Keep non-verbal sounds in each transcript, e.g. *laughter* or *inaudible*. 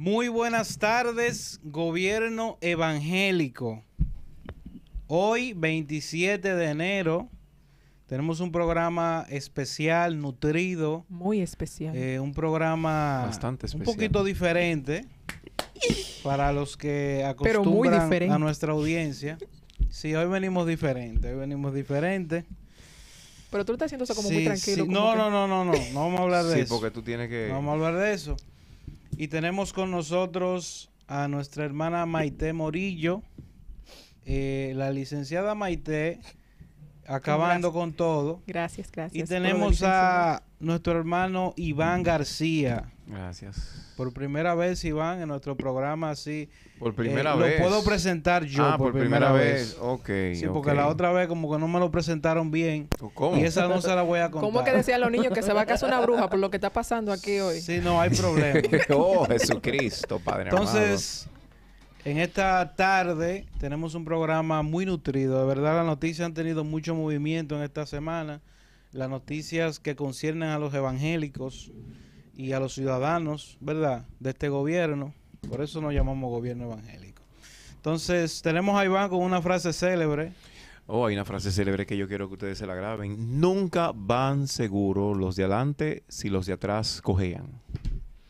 Muy buenas tardes, gobierno evangélico. Hoy, 27 de enero, tenemos un programa especial, nutrido. Muy especial. eh, un programa Bastante un especial. poquito diferente para los que Pero muy acostumbran diferente. a nuestra audiencia. Sí, hoy venimos diferente, hoy venimos diferente. Pero tú estás haciendo eso como muy Sí, tranquilo. sí. como No, que- no, no, no, no, no vamos a hablar de Sí, eso. porque tú tienes que... No vamos a hablar de eso. Y tenemos con nosotros a nuestra hermana Maite Morillo, eh, la licenciada Maite, acabando con todo. Gracias, gracias. Y tenemos a nuestro hermano Iván García. Gracias. Por primera vez, Iván, en nuestro programa, así. Por primera eh, vez. Lo puedo presentar yo ah, por, primera, vez. Ok. Sí, porque la otra vez como que no me lo presentaron bien. ¿Cómo? Y esa no se la voy a contar. ¿Cómo que decían los niños que se va a casar una bruja por lo que está pasando aquí hoy? Sí, no hay problema. *laughs* oh, Jesucristo, Padre Entonces, en esta tarde tenemos un programa muy nutrido. De verdad, las noticias han tenido mucho movimiento en esta semana. Las noticias que conciernen a los evangélicos y a los ciudadanos, ¿verdad? De este gobierno. Por eso nos llamamos gobierno evangélico. Entonces, tenemos a Iván con una frase célebre. Oh, hay una frase célebre que yo quiero que ustedes se la graben. Nunca van seguros los de adelante si los de atrás cojean.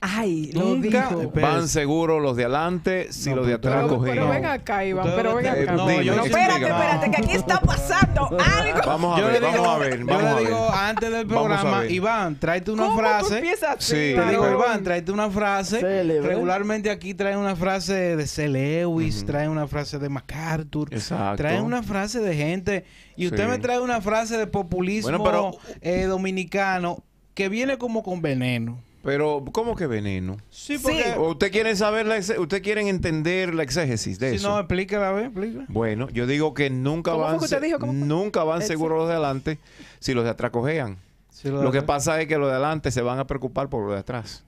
Ay, lo Nunca. dijo. Van seguros los de adelante si No, los de atrás Pero, cojean. pero ven acá, Iván, Ustedes pero ven no- acá. no, Dime, yo ¿qué sí- espérate, no. espérate, que aquí está pasando *laughs* algo. Vamos a Yo ver, le digo, vamos a ver, yo vamos le a ver. digo antes del programa. Iván, tráete una ¿Cómo tú frase. empiezas así, Sí. Te digo? Iván, tráete una frase. Célebre. Regularmente aquí traen una frase de C. Lewis, Ujú. traen una frase de MacArthur, Exacto. traen una frase de gente. Y usted Sí. me trae una frase de populismo Bueno, pero- eh, dominicano que viene como con veneno. Pero, ¿cómo que veneno? Sí, porque... ¿O ¿Usted quiere saber la exe- usted quieren entender la exégesis de Si eso? no, explícala, a ver. Bueno, yo digo que nunca ¿Cómo van fue que usted se- dijo? ¿Cómo fue? nunca van seguros los de adelante si los de atrás cojean. Lo que pasa es que los de adelante se van a preocupar por los de atrás.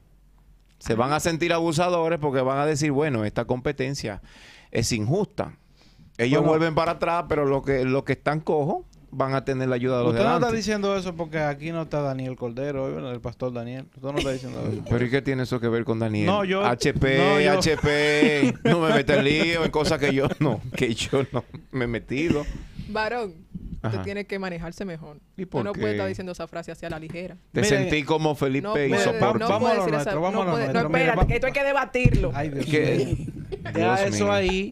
Se van a sentir abusadores porque van a decir, bueno, esta competencia es injusta. Ellos Bueno. vuelven para atrás, pero los que, los que están cojos van a tener la ayuda de los Usted no está diciendo eso porque aquí no está Daniel Cordero, ¿eh? el pastor Daniel. Usted no está diciendo eso. Pero ¿y qué tiene eso que ver con Daniel? No, yo- HP, no, yo- HP, no me metas en lío en cosas que yo *laughs* no, que yo no me he metido. Varón, usted Ajá. tiene que manejarse mejor. ¿Y por no qué? puede estar diciendo esa frase así a la ligera. Te sentí como Felipe No puede, no vamos a lo decir nuestro, vamos a lo nuestro. No, espérate, que esto hay que debatirlo. Ay, Dios ¿Qué? mío. Deja Dios eso mío. ahí.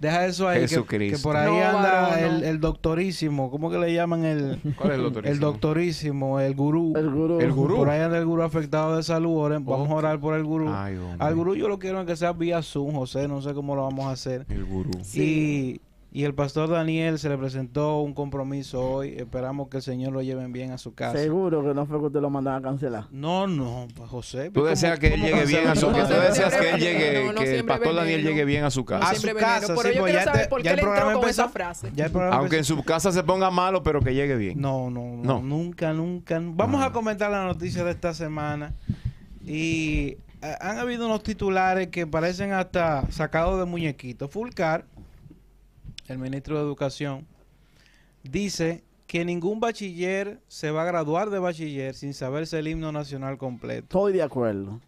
Deja eso ahí. que- Que, por ahí No, anda varón, no. el, el doctorísimo. ¿Cómo que le llaman el, ¿Cuál es el doctor? el doctorísimo? El gurú. El gurú. El gurú. Por ahí anda el gurú afectado de salud. Oren, Vamos a orar por el gurú. Ay. Al gurú yo lo quiero que sea vía Zoom, José. No sé cómo lo vamos a hacer. El gurú. Y, y el pastor Daniel se le presentó un compromiso hoy. Esperamos que el Señor lo lleven bien a su casa. Seguro que no fue que usted lo mandaba a cancelar. No, no, pues, José. Tú ¿cómo- deseas que él llegue bien a su que tú deseas que él llegue, que el pastor Daniel llegue bien a su A casa. su siempre casa, pero sí, yo pues quiero ya saber te- por ya qué el le entró programa con empezó. esa frase. Ya el programa Aunque en su casa se ponga malo, pero que llegue bien. No, no, no, No. nunca, nunca. Vamos Ah. a comentar la noticia de esta semana. Y eh, han habido unos titulares que parecen hasta sacados de muñequitos. Fulcar, el ministro de Educación, dice que ningún bachiller se va a graduar de bachiller sin saberse el himno nacional completo. Estoy de acuerdo.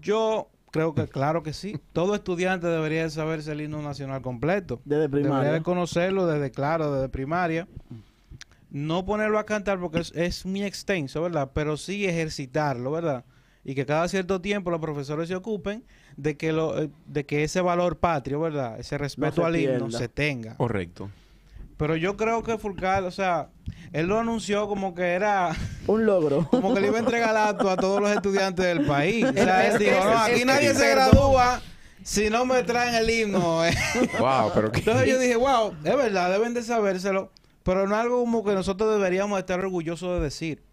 Yo creo que claro que sí. Todo estudiante debería de saberse el himno nacional completo. Desde Debería primaria. de conocerlo desde claro, desde primaria. No ponerlo a cantar porque es, es muy extenso, ¿verdad? Pero sí ejercitarlo, ¿verdad? Y que cada cierto tiempo los profesores se ocupen de que lo, eh, de que ese valor patrio, ¿verdad? Ese respeto al himno pierda. se tenga. Correcto. Pero yo creo que Fulcar, o sea, él lo anunció como que era, *laughs* Un logro. *laughs* como que le iba a entregar acto a todos los estudiantes del país. O sea, Es él dijo, no, aquí nadie se gradúa si no me traen el himno. *laughs* eh". Wow, pero Entonces yo dije, wow, es verdad, deben de sabérselo, pero no es algo como que nosotros deberíamos estar orgullosos de decir.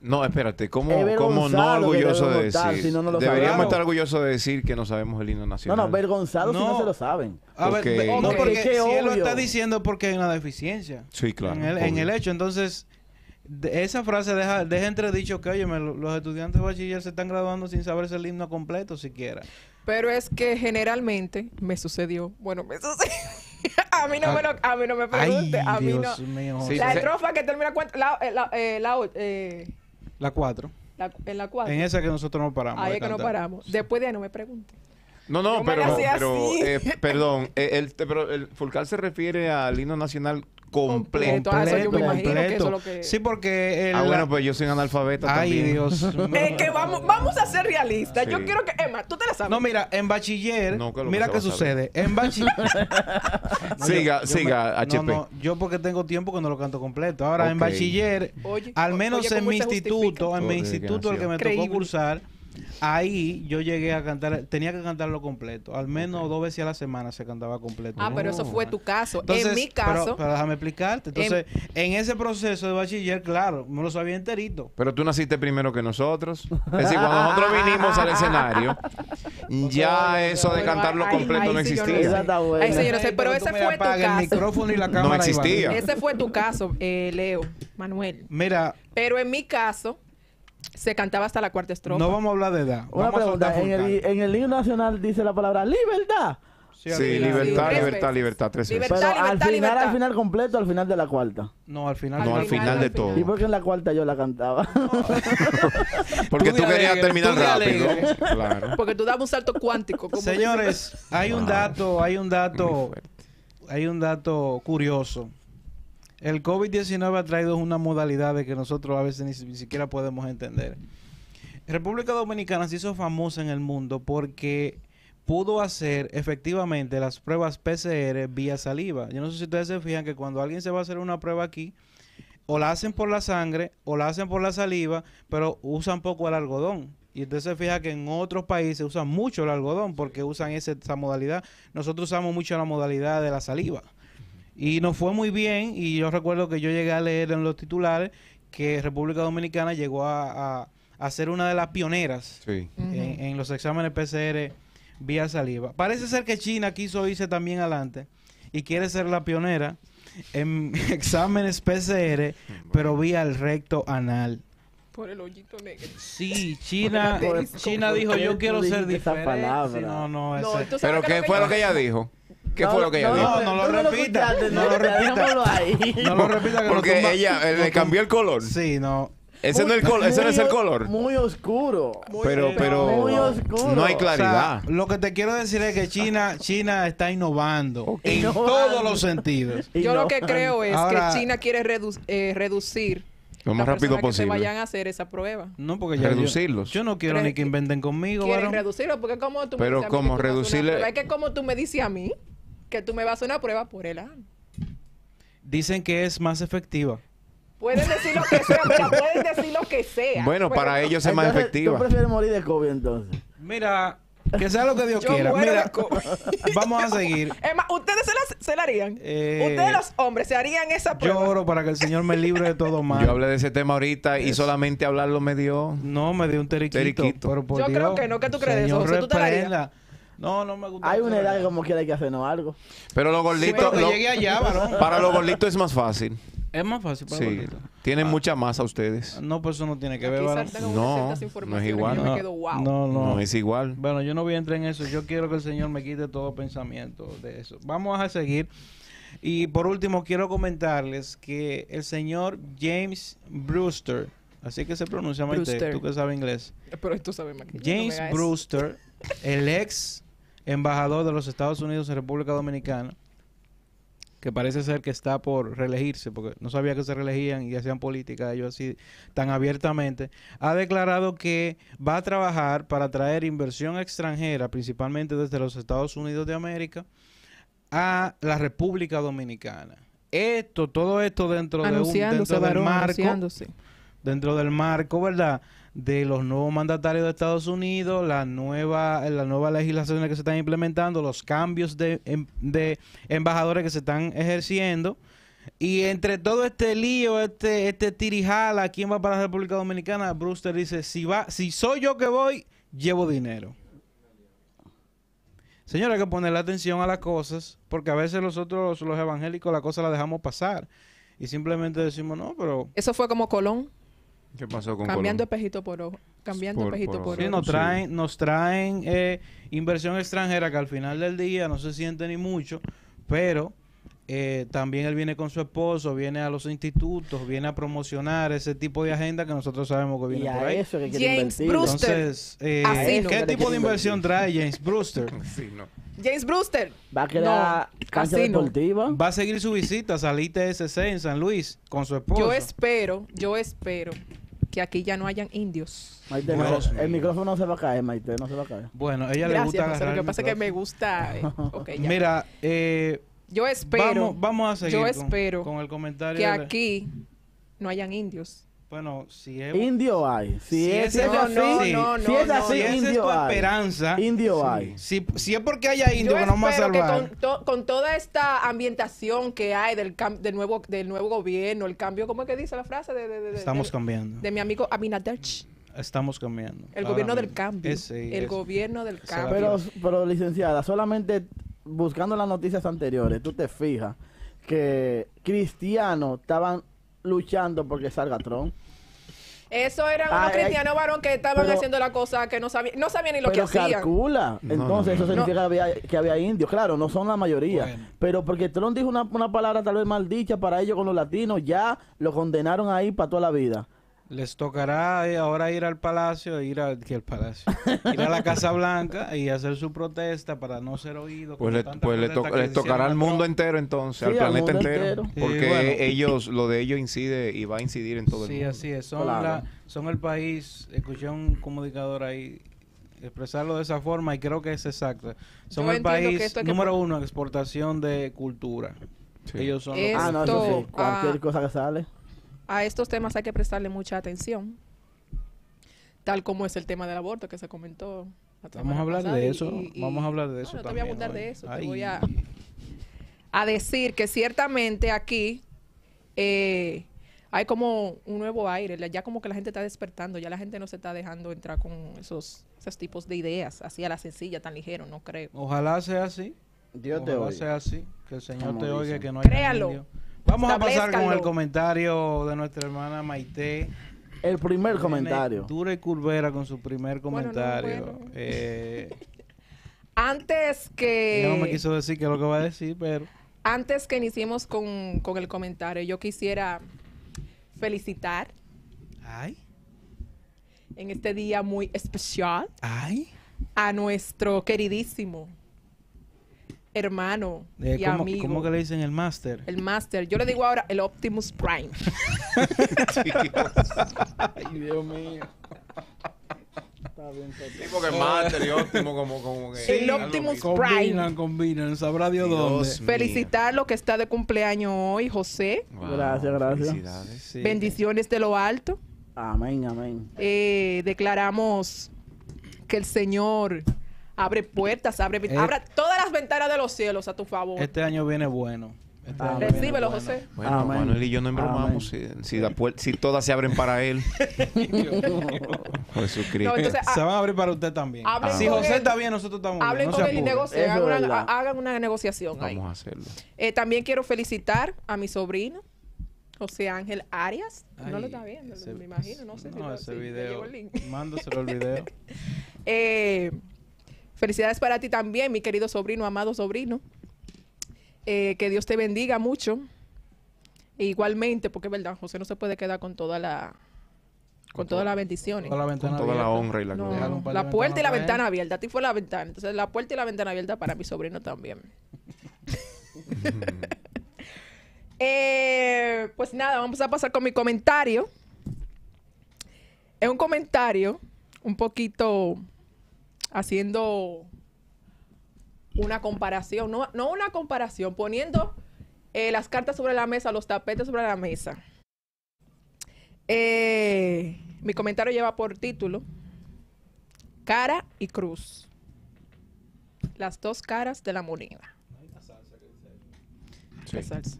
No, espérate, ¿cómo, Es cómo no orgulloso de decir? si no, no lo Deberíamos sabemos. estar orgullosos de decir que no sabemos el himno No, nacional. no, vergonzado si No. no se lo saben. A ver, ve- no, porque Qué si él lo está diciendo es porque hay una deficiencia Sí, claro. en, el, en el hecho. Entonces, de- esa frase deja, deja entredicho que, oye, los estudiantes de bachiller se están graduando sin saberse el himno completo siquiera. Pero es que generalmente me sucedió. Bueno, me sucedió. *laughs* a mí no me lo, a mí no me pregunte. Ay, a mí Dios no. mío. Sí, la sí. estrofa que termina cuenta, la, eh, la, eh, la, eh, La 4. La- en la cuatro. En esa que nosotros no paramos. Ahí es que no paramos. Después de ahí no me pregunten. No, no, Yo pero, pero eh, *laughs* perdón, eh, el, pero el Fulcar se refiere al himno nacional Completo. completo. Ah, eso yo me Completo, imagino que eso es lo completo. que- Sí, porque... el- Ah, bueno, pues yo soy un analfabeta Ay, también. Dios *laughs* Es que vamos, vamos a ser realistas. Yo quiero que, Emma, tú te la sabes. No, mira, en bachiller, No, que mira que qué sucede. En bachiller. *laughs* Siga, siga, HP. No, no, yo porque tengo tiempo que no lo canto completo. Ahora, en bachiller, Oye, al menos oye, en ¿cómo mi instituto, en mi instituto, el que me Creíble. tocó cursar, ahí yo llegué a cantar, tenía que cantarlo completo. Al menos dos veces a la semana se cantaba completo. Ah, pero eso fue tu caso. Entonces, en mi pero- caso, Pero, déjame explicarte. Entonces, en ese proceso de bachiller, claro, me lo sabía enterito. Pero tú naciste primero que nosotros. *laughs* Es decir, cuando nosotros vinimos al escenario, ya eso de cantarlo completo no no existía. Ay, no pero ese fue tu caso. el micrófono y la cámara. Iván. existía. ese fue tu caso, eh, Leo, Manuel. Mira, Pero en mi caso, se cantaba hasta la cuarta estrofa. no vamos a hablar de edad. Una vamos pregunta, en el, en el himno nacional dice la palabra libertad. Sí, libertad, libertad, libertad, tres veces. Libertad. Pero al final, libertad. al final completo, al final de la cuarta. No, al final. No, al final de todo. ¿Y por qué en la cuarta yo la cantaba? *laughs* Porque Tú querías alegre, terminar tú de rápido. Claro. Porque tú dabas un salto cuántico. como Señores, hay un Wow. dato, hay un dato, hay un dato curioso. El COVID-19 ha traído una modalidad de que nosotros a veces ni, si- ni siquiera podemos entender. República Dominicana se hizo famosa en el mundo porque pudo hacer efectivamente las pruebas PCR vía saliva. Yo no sé si ustedes se fijan que cuando alguien se va a hacer una prueba aquí, o la hacen por la sangre o la hacen por la saliva, pero usan poco el algodón. Y usted se fija que en otros países usan mucho el algodón porque usan ese- esa modalidad. Nosotros usamos mucho la modalidad de la saliva. Y nos fue muy bien y yo recuerdo que yo llegué a leer en los titulares que República Dominicana llegó a, a- a ser una de las pioneras Sí. En, en los exámenes PCR vía saliva. Parece ser que China quiso irse también adelante y quiere ser la pionera en *laughs* exámenes PCR, pero vía el recto anal. Por el hoyito negro. Sí, *laughs* China, Por- China ¿por dijo yo quiero ser dijiste esa diferente. palabra? Sí, no, no, No, ese- Pero que ¿qué fue lo que ella dijo? ¿Qué No, fue lo que ella no, dijo? No, no lo repita, no lo repita. no lo repita Porque ella eh, le cambió el color. Sí, no. Ese no, es el col- ese no es el color. Muy oscuro. Muy Pero, pero Muy oscuro. no hay O claridad. sea, lo que te quiero decir es que China, China está innovando en Innovando. todos los sentidos. *laughs* Yo lo que creo es Ahora- que China quiere redu- eh, reducir Lo más rápido personas que se posible. vayan a hacer esa prueba. No, porque ya Reducirlos. Yo, yo no quiero ¿Crees ni que inventen conmigo, Quieren varón. reducirlo porque como tú Pero me dices a mí ¿cómo que tú vas a hacer una reducirle? Es que como tú me dices a mí que tú me vas a hacer una prueba por el ano. Dicen que es más efectiva. Pueden decir lo que sea, *laughs* mira, pueden decir lo que sea. Bueno, Pero para ellos es más Entonces, efectiva. ¿Tú prefieres morir de COVID entonces? Mira, que sea lo que Dios Yo quiera. muero Mira, de COVID. *laughs* vamos a seguir. Es más, ustedes se la, se la harían. Eh, ustedes los hombres se harían esa Yo prueba. oro para que el Señor me libre de todo mal. Yo hablé de ese tema ahorita y solamente hablarlo me dio. No, me dio un teriquito. Teriquito. Pero por Yo creo que no, ¿qué tú crees eso? José? ¿Tú te la harías? No, no me gusta. Hay una edad que como quiera hay que hacernos algo. Pero los Sí, gorditos. que lo- allá, *laughs* varón. para los gorditos es más fácil. Es más fácil para Sí. gordito. Tienen mucha masa ustedes. No, pues eso no tiene que Aquí ver, varón. No, no es igual. No, me quedo wow. no, no. No es igual. Bueno, yo no voy a entrar en eso. Yo quiero que el Señor me quite todo pensamiento de eso. Vamos a seguir. Y por último, quiero comentarles que el señor James Brewster, así que se pronuncia, Maite, tú que sabes inglés. Pero esto sabe más que no James. Brewster, el ex embajador de los Estados Unidos en República Dominicana, que parece ser que está por reelegirse, porque no sabía que se reelegían y hacían política ellos así tan abiertamente, ha declarado que va a trabajar para traer inversión extranjera, principalmente desde los Estados Unidos de América, a la República Dominicana. Esto, todo esto dentro de un dentro del marco dentro del marco, ¿verdad? De los nuevos mandatarios de Estados Unidos, la nueva, las nuevas legislaciones que se están implementando, los cambios de, em- de embajadores que se están ejerciendo. Y entre todo este lío, este, este tirijala, ¿quién va para la República Dominicana? Brewster dice, si va, si soy yo que voy, llevo dinero. Señora, hay que ponerle atención a las cosas, porque a veces nosotros, los evangélicos, la cosa la dejamos pasar. Y simplemente decimos, no, pero Eso fue como Colón, ¿Qué pasó con cambiando Colón? espejito por ojo. Cambiando Por- espejito por por, ojo. Sí, nos Sí. traen, nos traen eh, inversión extranjera que al final del día no se siente ni mucho, pero eh, también él viene con su esposo, viene a los institutos, viene a promocionar ese tipo de agenda que nosotros sabemos que Y viene por a ahí. eso que James invertir. Brewster. Entonces, eh, no. ¿qué tipo de inversión invertir. trae James Brewster? *laughs* Sí, no. James Brewster. Va a crear No, cancha así no. deportiva. Va a seguir su visita al ITSC en San Luis con su esposo. Yo espero, yo espero que aquí ya no hayan indios. Maite, no, Dios mío. el micrófono no se va a caer, Maite, no se va a caer. Bueno, ella le gusta Gracias, José. agarrar Lo que el pasa es que me gusta. eh, *laughs* ok, ya. Mira, eh, yo espero vamos, vamos a seguir yo con- espero con, el comentario. que de- aquí no hayan indios. Bueno, si es, Indio hay. Si, Si es, es No, así, no, no, si no, es no. así, si es tu hay. esperanza, Indio hay. si, si es porque haya indio Yo que nos vamos a espero que salvar. con, to- con toda esta ambientación que hay del, cam- del, nuevo, del nuevo gobierno, el cambio, ¿cómo es que dice la frase? De, de- de- de- Estamos de- cambiando. de mi amigo Aminadech. Estamos cambiando. El gobierno del cambio. Ese, el ese. gobierno del cambio. Pero, pero, licenciada, solamente buscando las noticias anteriores, tú te fijas que cristianos estaban luchando porque salga Trump. Eso eran Ay, unos ay, cristianos varón que estaban pero- haciendo la cosa que no sabían, no sabían ni lo pero que hacían. calcula. No, Entonces, no, eso no. significa que había, que había indios. Claro, no son la mayoría. Bueno. Pero porque Trump dijo una, una palabra tal vez mal dicha para ellos con los latinos, ya lo condenaron ahí para toda la vida. Les tocará eh, ahora ir al palacio, ir a, que el palacio, ir a la Casa Blanca y hacer su protesta para no ser oídos. Pues, le, pues le, protesta to- que le tocará al mundo entero entonces, Sí, al al planeta entero. entero. Sí, Porque bueno. ellos, lo de ellos incide y va a incidir en todo el Sí, mundo. así es. Son, Claro. la- son el país. Escuché un comunicador ahí expresarlo de esa forma y creo que es exacto. Son Yo el país que esto hay que número uno en exportación de cultura. Sí. Ellos son los Es- que- Ah, no, eso sí. Esto, Cualquier ah, cosa que sale. A estos temas hay que prestarle mucha atención. Tal como es el tema del aborto que se comentó. Vamos a hablar de eso. y- y- Vamos a hablar de No, eso no te voy a también abundar de eso. Te voy a, a decir que ciertamente aquí eh, hay como un nuevo aire. Ya como que la gente está despertando. Ya la gente no se está dejando entrar con esos, esos tipos de ideas. Así a la sencilla, tan ligero, no creo. Ojalá sea así. Dios te Ojalá oiga. sea así. Que el Señor Como te oiga que no haya Créalo. indio. Vamos a pasar con el comentario de nuestra hermana Maite. El primer comentario. Dura y curvera con su primer Bueno, no, comentario. bueno. Eh, *laughs* Antes que... no me quiso decir qué es lo que va a decir, pero... Antes que iniciemos con, con el comentario, yo quisiera felicitar Ay, en este día muy especial ay. a nuestro queridísimo hermano Eh, y ¿cómo, amigo, cómo que le dicen el máster? el máster. Yo le digo ahora el Optimus Prime. *laughs* Ay, Dios mío. Sí, porque es máster y óptimo como, como que... El algo Optimus mismo. Combinan, combinan. Sabrá Dios dónde. Dios mío. Felicitarlo que está de cumpleaños hoy, José. Wow, Gracias, gracias. felicidades. Sí. Bendiciones de lo alto. Amén, amén. Eh, declaramos que el Señor abre puertas, abre, Eh. abra todas las ventanas de los cielos a tu favor. Este año viene bueno. Este año Recíbelo. José. Bueno. Manuel y yo no embromamos si, si, la si todas se abren para él. *laughs* Jesucristo. No, entonces, Se van a abrir para usted también. Hablen si José él. está bien, nosotros estamos bien. hablen No con él y negocien, hagan una, hagan negociación ahí. Vamos a hacerlo. Eh, también quiero felicitar a mi sobrino, José Ángel Arias. no lo está viendo, ese- me imagino, no sé si No, lo- ese si le video. llegó el link. Mándaselo el video. *laughs* Eh, felicidades para ti también, mi querido sobrino, amado sobrino. Eh, que Dios te bendiga mucho. E igualmente, porque es verdad, José no se puede quedar con toda la con todas las bendiciones. Toda la Con toda la honra y la No, gloria. La puerta y la ventana abierta. A ti fue la ventana. Entonces, la puerta y la ventana abierta para mi sobrino también. *laughs* *laughs* Eh, pues nada, vamos a pasar con mi comentario. Es un comentario un poquito haciendo una comparación, no, no una comparación, poniendo eh, las cartas sobre la mesa, los tapetes sobre la mesa. Eh, mi comentario lleva por título Cara y Cruz. Las dos caras de la moneda. Sí. ¿Qué salsa?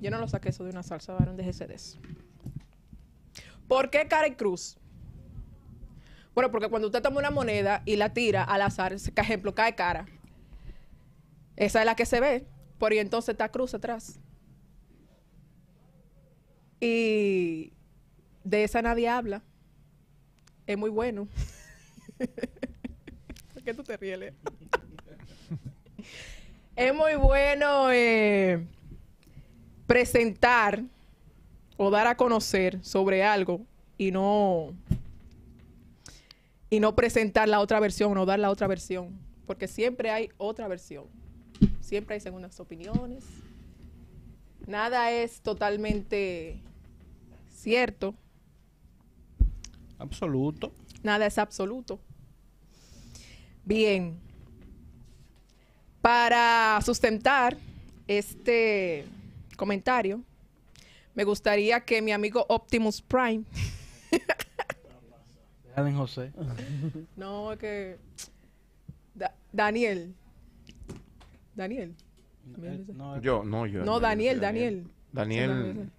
Yo no lo saqué eso de una salsa, varón, déjese de eso. ¿Por qué cara y cruz? Bueno, porque cuando usted toma una moneda y la tira al azar, por ejemplo, cae cara. Esa es la que se ve. Por ahí entonces está cruz atrás. Y de esa nadie habla. Es muy bueno. *laughs* ¿Por qué tú te ríes? *laughs* Es muy bueno eh, presentar o dar a conocer sobre algo y no y no presentar la otra versión o dar la otra versión, porque siempre hay otra versión. Siempre hay segundas opiniones. Nada es totalmente cierto, Absoluto. nada es absoluto. Bien. Para sustentar este comentario, me gustaría que mi amigo Optimus Prime, *laughs* Dejan en José. *laughs* no es que Da- Daniel, Daniel, Eh, no, Yo, no, yo. no Daniel, soy Daniel, Daniel.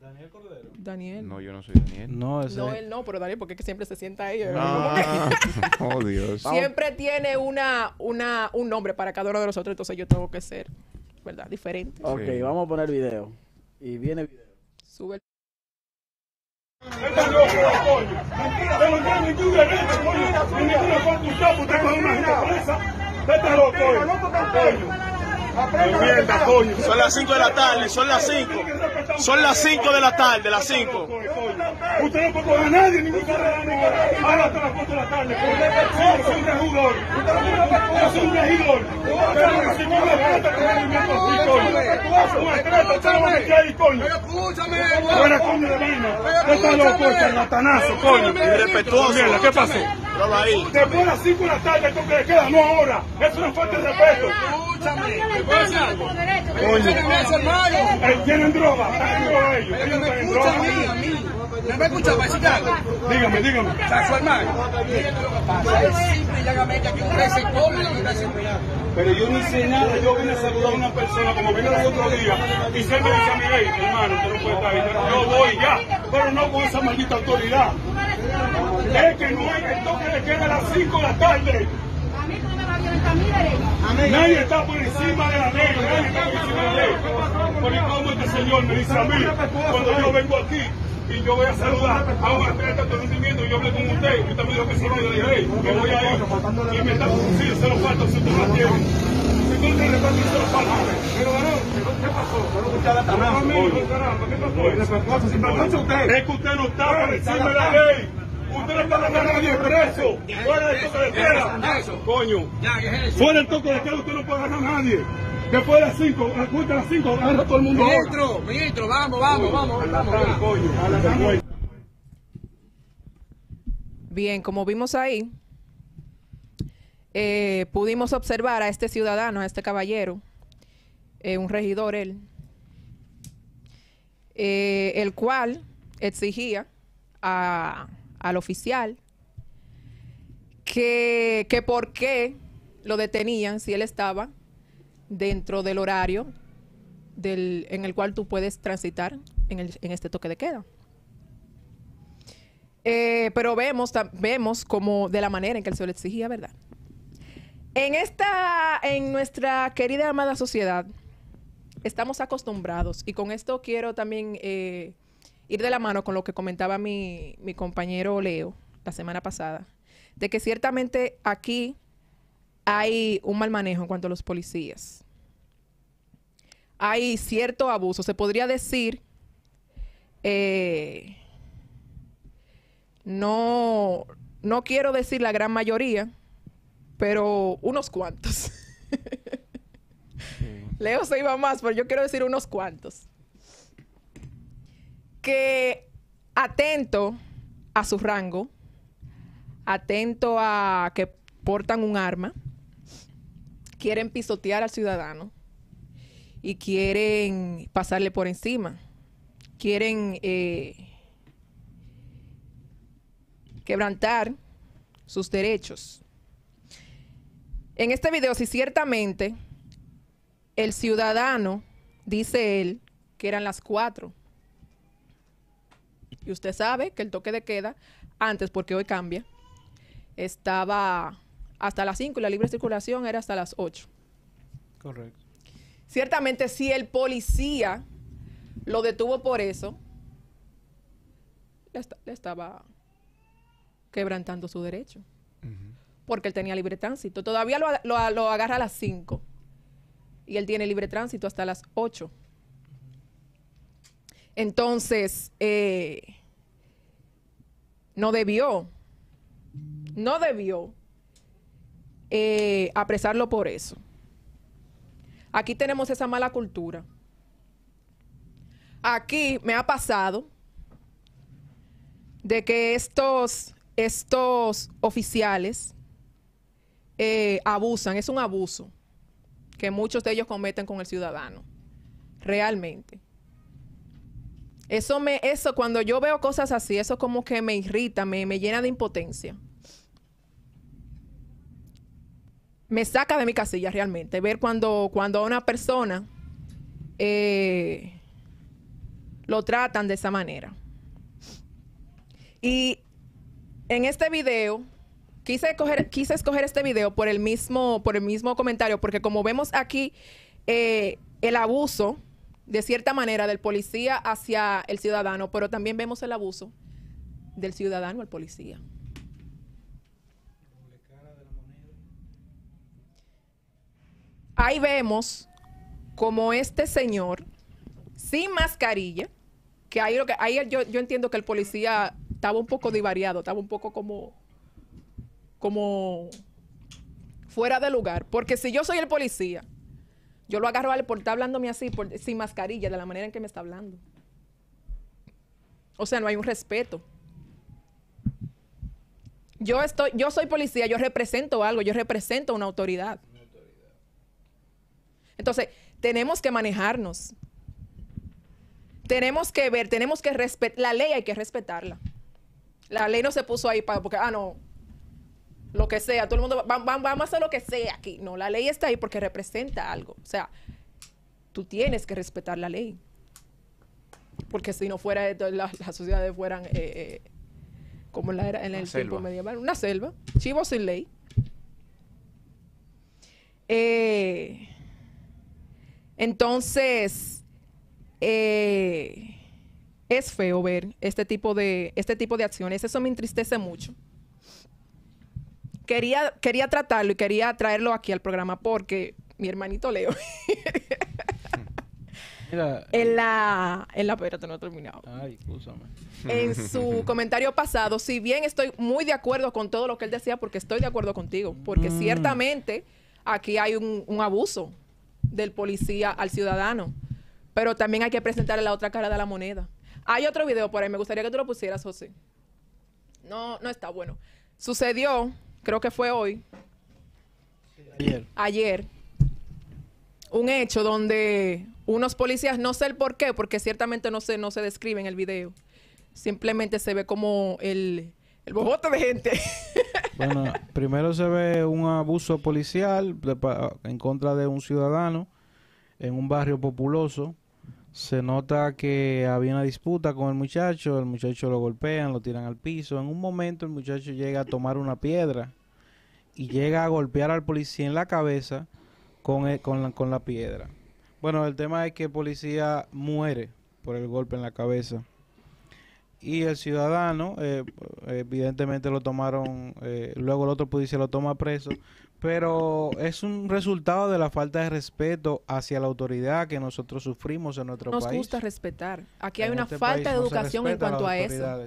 Daniel Cordero. Daniel. No, yo no soy Daniel. No, ese No, él no, pero Daniel, porque es que siempre se sienta ahí. ¿eh? Ah, *laughs* oh, Dios. Siempre tiene una, una, un nombre para cada uno de nosotros, entonces yo tengo que ser, ¿verdad? Diferente. Ok, Sí. vamos a poner video. Y viene video. Sube el Son las 5 de la tarde, son las 5. Son las 5 de la tarde, las 5. Usted no puede coger a nadie, ningún. Ahora hasta las 4 de la tarde. Yo soy un regidor. Yo soy un regidor. Si no me trata con movimiento así, coño. No me trata, usted no me mete ahí, coño. Fuera, coño, de vaina. Usted está loco, charlatanazo, coño. Irrespetuoso. ¿qué pasó? Después de las 5 de la tarde, toque de queda, no ahora. Es una falta de respeto. Eh, Tienen droga, están en droga ellos. Ellos están en droga. ¿Me va a escuchar para decir algo? Dígame, dígame. Sea, su hermano. Es simple y llanamente que usted se come lo que come. Pero yo no hice nada, yo vine a saludar a una persona como vine el otro día y se me dice a "Ey, hermano, usted no puede estar ahí. Yo voy ya, pero no con esa maldita autoridad. Es que no hay el toque de queda a las 5 de la tarde. Nadie está por encima de la ley, nadie está por encima de la ley. Porque como este señor me dice a mí, cuando yo vengo aquí y yo voy a saludar a un atleta de rendimiento, yo hablé con usted, y usted me dijo que se vaya de ahí, que voy a ir, y me está yo se lo falta si usted no la tiene. Si tú no tienes reparto, se lo falta. Pero varón, ¿qué pasó? No, amigo, caramba, ¿qué pasó? Es que usted no está por encima de la ley. Usted no está dando a nadie preso. Fuera del toque de queda. Coño. Fuera del toque de queda usted no puede agarrar a nadie. Después de las 5, a cuenta de las 5, agarra todo el mundo ahora. Ministro, ministro, vamos, vamos, vamos. vamos, Coño, coño. Bien, como vimos ahí, eh, pudimos observar a este ciudadano, a este caballero, eh, un regidor él, eh, el cual exigía a- al oficial que, que por qué lo detenían si él estaba dentro del horario del, en el cual tú puedes transitar en, el- en este toque de queda. Eh, pero vemos, vemos como de la manera en que él se lo exigía, ¿verdad? En esta, en nuestra querida amada sociedad, estamos acostumbrados, y con esto quiero también eh, ir de la mano con lo que comentaba mi, mi compañero Leo la semana pasada, de que ciertamente aquí hay un mal manejo en cuanto a los policías. Hay cierto abuso, se podría decir, eh, no, no quiero decir la gran mayoría, pero unos cuantos. *laughs* Leo se iba más, pero yo quiero decir unos cuantos. Que atento a su rango, atento a que portan un arma, quieren pisotear al ciudadano y quieren pasarle por encima. Quieren eh, quebrantar sus derechos. En este video, si ciertamente el ciudadano, dice él, que eran las cuatro. Y usted sabe que el toque de queda, antes, porque hoy cambia, estaba hasta las 5 y la libre circulación era hasta las 8. Correcto. Ciertamente, si el policía lo detuvo por eso, le, esta- le estaba quebrantando su derecho. Porque él tenía libre tránsito. Todavía lo, lo lo agarra a las 5. Y él tiene libre tránsito hasta las 8. Entonces, eh, no debió, no debió eh, apresarlo por eso. Aquí tenemos esa mala cultura. Aquí me ha pasado de que estos, estos oficiales eh, abusan, es un abuso que muchos de ellos cometen con el ciudadano, realmente. Eso me, eso cuando yo veo cosas así, eso como que me irrita, me, me llena de impotencia. Me saca de mi casilla realmente ver cuando, cuando a una persona eh, lo tratan de esa manera. Y en este video, quise escoger, quise escoger este video por el mismo, por el mismo comentario, porque como vemos aquí, eh, el abuso, de cierta manera, del policía hacia el ciudadano, pero también vemos el abuso del ciudadano al policía. Ahí vemos como este señor, sin mascarilla, que ahí, lo que, ahí yo, yo entiendo que el policía estaba un poco divariado, estaba un poco como, como fuera de lugar. Porque si yo soy el policía, yo lo agarro a por estar hablándome así, por, sin mascarilla, de la manera en que me está hablando. O sea, no hay un respeto. Yo estoy, yo soy policía, yo represento algo, yo represento una autoridad. Entonces, tenemos que manejarnos. Tenemos que ver, tenemos que respetar, la ley hay que respetarla. La ley no se puso ahí para, porque, ah, no, lo que sea, todo el mundo, va- va- vamos a hacer lo que sea aquí. No, la ley está ahí porque representa algo. O sea, tú tienes que respetar la ley. Porque si no fuera, esto, la- las sociedades fueran eh, eh, como la era, en el tiempo medieval, una selva, chivo sin ley. Eh, entonces, eh, es feo ver este tipo de este tipo de acciones. Eso me entristece mucho. Quería, quería tratarlo y quería traerlo aquí al programa porque mi hermanito Leo, *laughs* Mira, en la, en la, espérate, no he terminado. ay, escúchame. En *laughs* su comentario pasado, si bien estoy muy de acuerdo con todo lo que él decía, porque estoy de acuerdo contigo, porque Mm. ciertamente aquí hay un, un abuso del policía al ciudadano, pero también hay que presentarle la otra cara de la moneda. Hay otro video por ahí, me gustaría que tú lo pusieras, José. No, no está bueno. Sucedió, creo que fue hoy, Ayer. ayer un hecho donde unos policías, no sé el por qué, porque ciertamente no se, no se describe en el video. Simplemente se ve como el, el bojote de gente. *laughs* Bueno, primero se ve un abuso policial de en contra de un ciudadano en un barrio populoso. Se nota que había una disputa con el muchacho, el muchacho lo golpean, lo tiran al piso. En un momento el muchacho llega a tomar una piedra y llega a golpear al policía en la cabeza con, e- con, la, con la piedra. Bueno, el tema es que el policía muere por el golpe en la cabeza. Y el ciudadano, eh, evidentemente lo tomaron, eh, luego el otro policía lo toma preso, pero es un resultado de la falta de respeto hacia la autoridad que nosotros sufrimos en nuestro Nos país. gusta respetar. Aquí hay una este falta de educación en a cuanto a eso.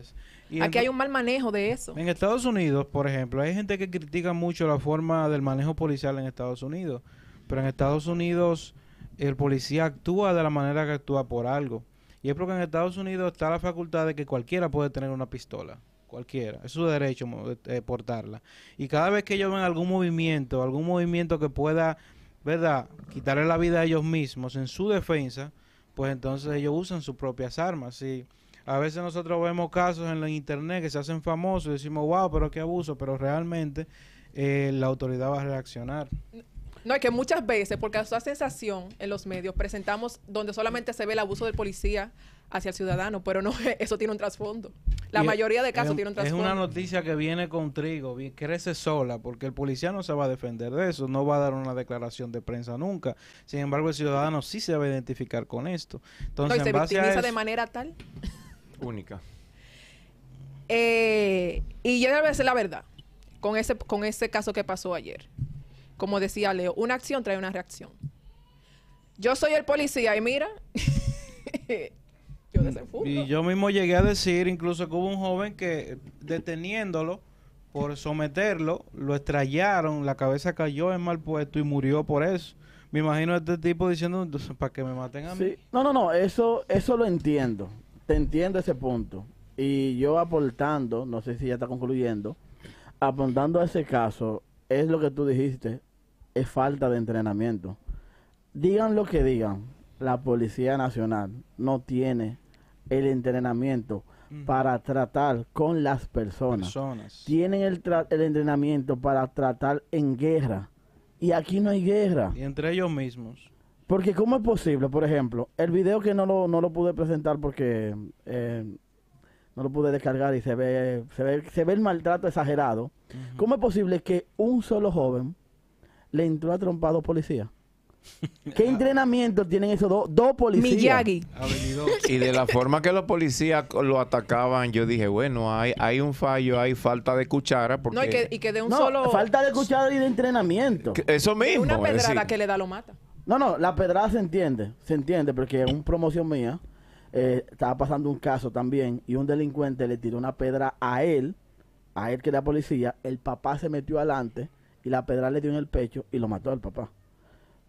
Y Aquí en- hay un mal manejo de eso. en Estados Unidos, por ejemplo, hay gente que critica mucho la forma del manejo policial en Estados Unidos, pero en Estados Unidos el policía actúa de la manera que actúa por algo. Y es porque en Estados Unidos está la facultad de que cualquiera puede tener una pistola. Cualquiera. Es su derecho eh, portarla. Y cada vez que ellos ven algún movimiento, algún movimiento que pueda, ¿verdad?, quitarle la vida a ellos mismos en su defensa, pues entonces ellos usan sus propias armas. Y a veces nosotros vemos casos en la internet que se hacen famosos y decimos, wow, pero qué abuso, pero realmente eh, la autoridad va a reaccionar. No, es que muchas veces, porque esa sensación en los medios, presentamos donde solamente se ve el abuso del policía hacia el ciudadano, pero no, *laughs* eso tiene un trasfondo. La Y mayoría de es- casos tiene un Es trasfondo. una noticia que viene con trigo, crece sola, porque el policía no se va a defender de eso, no va a dar una declaración de prensa nunca. Sin embargo, el ciudadano sí se va a identificar con esto. No, Entonces, y se en base a victimiza de manera tal. Única. Eh, y yo debo decir la verdad con ese, con ese caso que pasó ayer. Como decía Leo, una acción trae una reacción. Yo soy el policía y mira, *laughs* yo desenfundo. Y yo mismo llegué a decir incluso que hubo un joven que deteniéndolo por someterlo, lo estrellaron, la cabeza cayó en mal puesto y murió por eso. Me imagino a este tipo diciendo, "Entonces, para que me maten a mí. Sí. No, no, no, eso, eso lo entiendo. Te entiendo ese punto. Y yo aportando, no sé si ya está concluyendo, apuntando a ese caso, es lo que tú dijiste, es falta de entrenamiento. Digan lo que digan, la Policía Nacional no tiene el entrenamiento Ujú. para tratar con las personas. Personas. Tienen el, tra- el entrenamiento para tratar en guerra. Y aquí no hay guerra. Y entre ellos mismos. Porque ¿cómo es posible? Por ejemplo, el video que no lo, no lo pude presentar porque eh, no lo pude descargar y se ve, se ve, se ve el maltrato exagerado. ¿Cómo es posible que un solo joven le entró a trompa a dos policías? *laughs* ¿Qué entrenamiento tienen esos dos, dos policías? Miyagi. Y de la forma que los policías lo atacaban, yo dije, bueno, hay, hay un fallo, hay falta de cuchara. Porque No, y que, y que de un No, solo. falta de escuchar y de entrenamiento. Eso mismo. una es pedrada decir, que le da lo mata. No, no, la pedrada se entiende, se entiende, porque en una promoción mía eh, estaba pasando un caso también y un delincuente le tiró una pedra a él, a él que era policía, el papá se metió adelante y la pedra le dio en el pecho y lo mató al papá.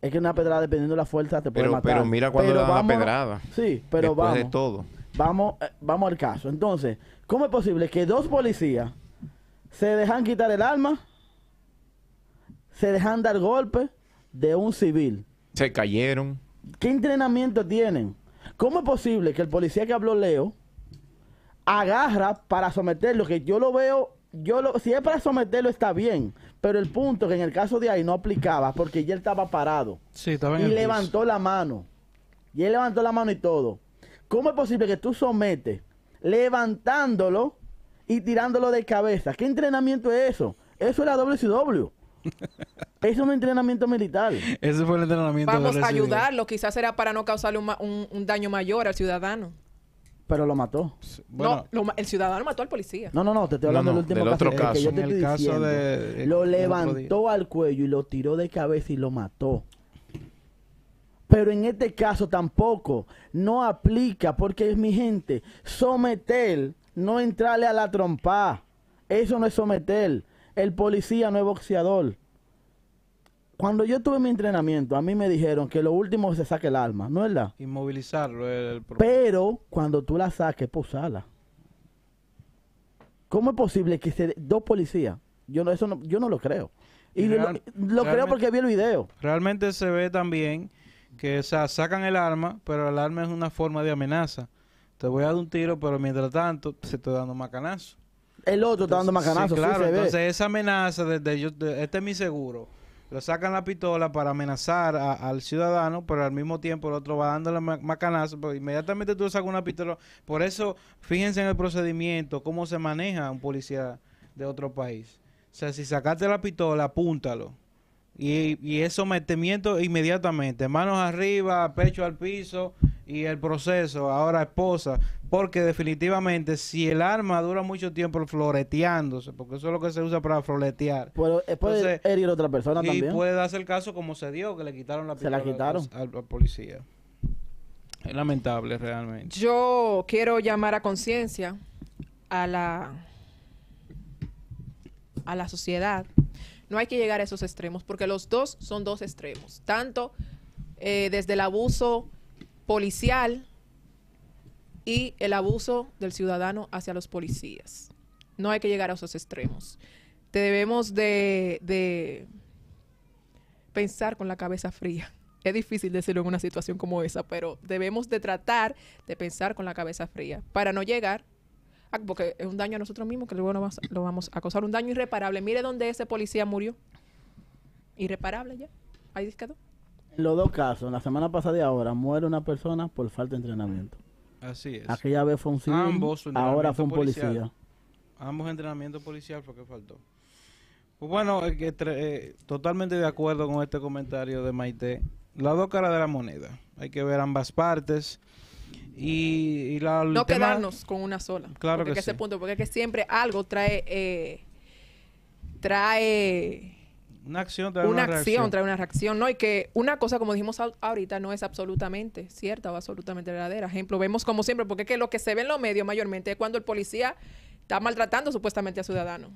Es que una pedrada, dependiendo de la fuerza, te puede Pero- matar. pero mira cuando le dan la vamos- pedrada. Sí, pero después vamos. de todo. Vamos, eh, vamos al caso. Entonces, ¿cómo es posible que dos policías se dejan quitar el arma, se dejan dar golpes de un civil? Se cayeron. ¿Qué entrenamiento tienen? ¿Cómo es posible que el policía que habló Leo agarra para someterlo? Que yo lo veo, yo lo, si es para someterlo está bien, pero el punto que en el caso de ahí no aplicaba porque ya él estaba parado Sí, estaba en y el piso. levantó la mano. Y él levantó la mano y todo. ¿Cómo es posible que tú sometes levantándolo y tirándolo de cabeza? ¿Qué entrenamiento es eso? Eso era WCW. Eso *laughs* no es entrenamiento militar. Ese fue el entrenamiento de Vamos a ayudarlo. Quizás era para no causarle un, un- un daño mayor al ciudadano. Pero lo mató. Bueno, no, lo el ciudadano mató al policía. No, no, no, te estoy hablando no, del último del caso. otro el que caso. yo te En el estoy caso diciendo. de- lo del otro levantó al cuello y lo tiró de cabeza y lo mató. Pero en este caso tampoco no aplica porque es mi gente. Someter, no entrarle a la trompa. Eso no es someter. El policía no es boxeador. Cuando yo tuve mi entrenamiento, a mí me dijeron que lo último es que se saque el arma, ¿no es verdad? inmovilizarlo es el problema. Pero cuando tú la saques, pues usala. ¿Cómo es posible que se dos policías? Yo no, eso no, yo no lo creo. Y lo, creo porque vi el video. Realmente se ve también que o sea, sacan el arma, pero el arma es una forma de amenaza. Te voy a dar un tiro, pero mientras tanto se estoy dando macanazo. El otro está dando sí, claro. ve. entonces esa amenaza de, de yo- de- este es mi seguro. Lo sacan la pistola para amenazar a- al ciudadano, pero al mismo tiempo el otro va dándole ma- macanazo. Pero inmediatamente tú sacas una pistola. Por eso, fíjense en el procedimiento, cómo se maneja un policía de otro país. O sea, si sacaste la pistola, apúntalo. Y, y es sometimiento inmediatamente. Manos arriba, pecho al piso y el proceso. Ahora esposa. Porque definitivamente si el arma dura mucho tiempo floreteándose, porque eso es lo que se usa para floretear. Pero eh, puede Entonces, herir a otra persona Y también. puede darse el caso como se dio, que le quitaron la Se la pistola quitaron. Al, al policía. Es lamentable realmente. Yo quiero llamar a conciencia a la a la sociedad. No hay que llegar a esos extremos porque los dos son dos extremos, tanto eh, desde el abuso policial y el abuso del ciudadano hacia los policías. No hay que llegar a esos extremos. Debemos de, de pensar con la cabeza fría. *laughs* Es difícil decirlo en una situación como esa, pero debemos de tratar de pensar con la cabeza fría para no llegar a, porque es un daño a nosotros mismos que luego lo vamos, lo vamos a causar un daño irreparable. Mire dónde ese policía murió. Irreparable ya. Ahí quedó. En los dos casos, en la semana pasada y ahora, muere una persona por falta de entrenamiento. Así es. Aquella vez fue un civil, Ambos, ahora fue un policial. policía. Ambos entrenamientos policial fue que faltó. Pues bueno, es que eh, totalmente de acuerdo con este comentario de Maite. Las dos caras de la moneda. Hay que ver ambas partes. Y, y la, No tema- quedarnos con una sola. Claro que ese sí. punto, porque es que siempre algo trae, eh, trae Una acción trae una, una, acción reacción. trae una reacción, ¿no? Y que una cosa, como dijimos ahorita, no es absolutamente cierta o absolutamente verdadera. Ejemplo, vemos como siempre, porque es que lo que se ve en los medios mayormente es cuando el policía está maltratando supuestamente a ciudadanos.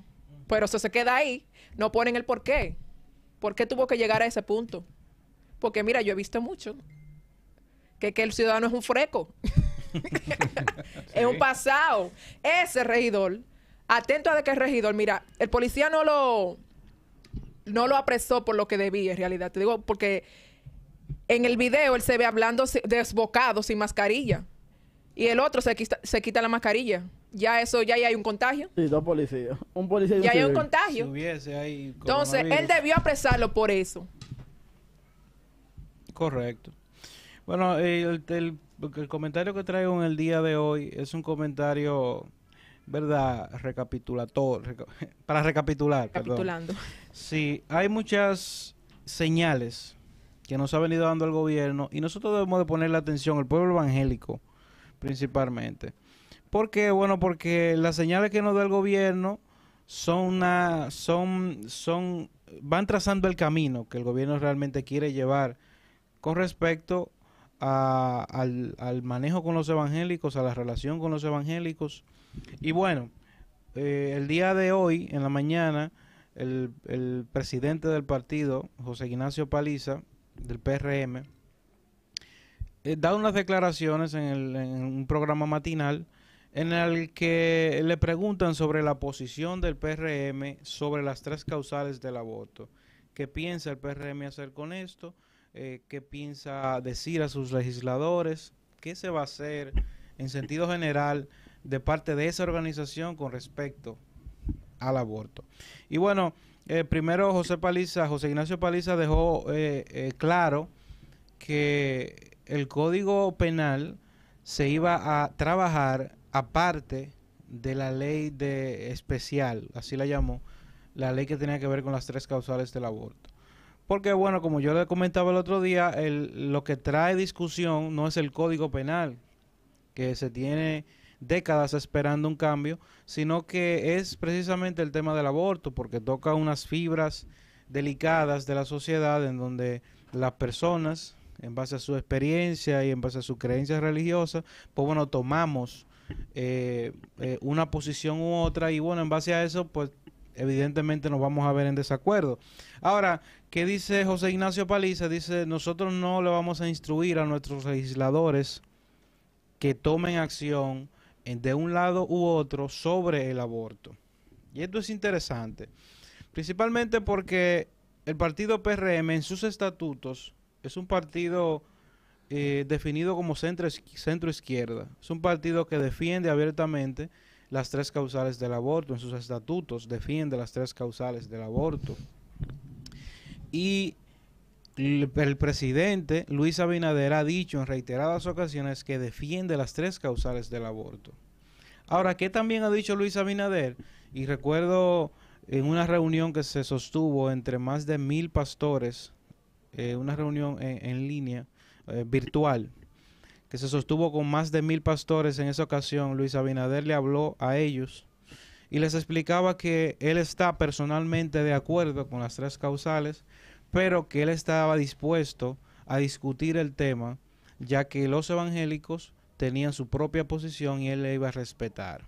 Pero eso se queda ahí, no ponen el por qué. ¿Por qué tuvo que llegar a ese punto? Porque mira, yo he visto mucho que, que el ciudadano es un freco. *laughs* es un pasado. Ese regidor, atento a de que es regidor, mira, el policía no lo no lo apresó por lo que debía en realidad. Te digo porque en el video él se ve hablando desbocado, sin mascarilla. Y el otro se quita, se quita la mascarilla. Ya eso, ya ahí hay un contagio. Sí, dos policías. Un policía y un Ya hay un civil. Si contagio. hubiese ahí Entonces, él debió apresarlo por eso. Correcto. Bueno, el, el- el comentario que traigo en el día de hoy es un comentario, ¿verdad? Recapitulatorio. reca- *laughs* para recapitular. perdón. Capitulando. Sí, hay muchas señales que nos ha venido dando el gobierno y nosotros debemos de ponerle atención, el pueblo evangélico principalmente. ¿Por qué? Bueno, porque las señales que nos da el gobierno son una, son, son, van trazando el camino que el gobierno realmente quiere llevar con respecto al, al manejo con los evangélicos, a la relación con los evangélicos. Y bueno, eh, el día de hoy, en la mañana, el, el presidente del partido, José Ignacio Paliza, del PRM, eh, da unas declaraciones en, el- en un programa matinal en el que le preguntan sobre la posición del PRM sobre las tres causales del aborto. ¿Qué piensa el PRM hacer con esto? Eh, ¿Qué piensa decir a sus legisladores? ¿Qué se va a hacer en sentido general de parte de esa organización con respecto al aborto? Y bueno, eh, primero José Paliza, José Ignacio Paliza dejó eh, eh, claro que el Código Penal se iba a trabajar aparte de la ley de especial, así la llamó, la ley que tenía que ver con las tres causales del aborto. Porque bueno, como yo le comentaba el otro día, el- lo que trae discusión no es el Código Penal, que se tiene décadas esperando un cambio, sino que es precisamente el tema del aborto, porque toca unas fibras delicadas de la sociedad en donde las personas, en base a su experiencia y en base a su creencia religiosa, pues bueno, tomamos eh, eh, una posición u otra y bueno, en base a eso, pues evidentemente nos vamos a ver en desacuerdo. Ahora, ¿qué dice José Ignacio Paliza? Dice, nosotros no le vamos a instruir a nuestros legisladores que tomen acción de un lado u otro sobre el aborto. Y esto es interesante, principalmente porque el partido PRM en sus estatutos es un partido eh, definido como centro, centro izquierda. Es un partido que defiende abiertamente las tres causales del aborto. En sus estatutos defiende las tres causales del aborto. Y el, presidente Luis Abinader ha dicho en reiteradas ocasiones que defiende las tres causales del aborto. Ahora, ¿qué también ha dicho Luis Abinader? Y recuerdo en una reunión que se sostuvo entre más de mil pastores, eh, una reunión en, en línea, eh, virtual, que se sostuvo con más de mil pastores en esa ocasión, Luis Abinader le habló a ellos y les explicaba que él está personalmente de acuerdo con las tres causales, pero que él estaba dispuesto a discutir el tema, ya que los evangélicos tenían su propia posición y él le iba a respetar.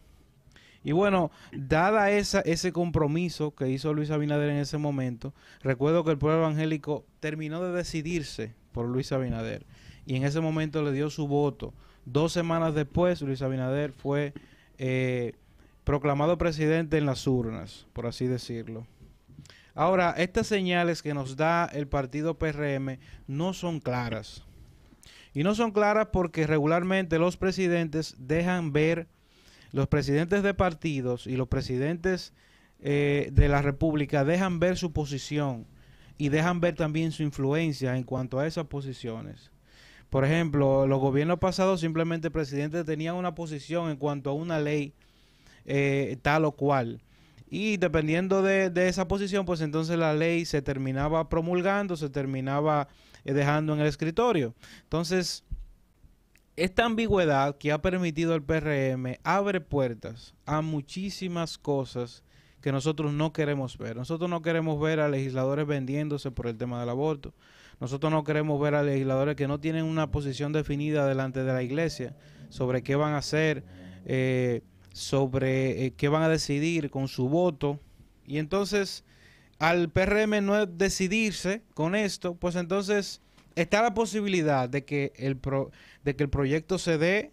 Y bueno, dada esa, ese compromiso que hizo Luis Abinader en ese momento, recuerdo que el pueblo evangélico terminó de decidirse por Luis Abinader y en ese momento le dio su voto. Dos semanas después, Luis Abinader fue eh, proclamado presidente en las urnas, por así decirlo. Ahora, estas señales que nos da el partido PRM no son claras. Y no son claras porque regularmente los presidentes dejan ver, los presidentes de partidos y los presidentes eh, de la República dejan ver su posición y dejan ver también su influencia en cuanto a esas posiciones. Por ejemplo, los gobiernos pasados simplemente el presidente tenía una posición en cuanto a una ley eh, tal o cual. Y dependiendo de, de esa posición, pues entonces la ley se terminaba promulgando, se terminaba eh, dejando en el escritorio. Entonces, esta ambigüedad que ha permitido el PRM abre puertas a muchísimas cosas que nosotros no queremos ver. Nosotros no queremos ver a legisladores vendiéndose por el tema del aborto. Nosotros no queremos ver a legisladores que no tienen una posición definida delante de la iglesia sobre qué van a hacer, eh, sobre eh, qué van a decidir con su voto. Y entonces, al PRM no decidirse con esto, pues entonces está la posibilidad de que el, pro- de que el proyecto se dé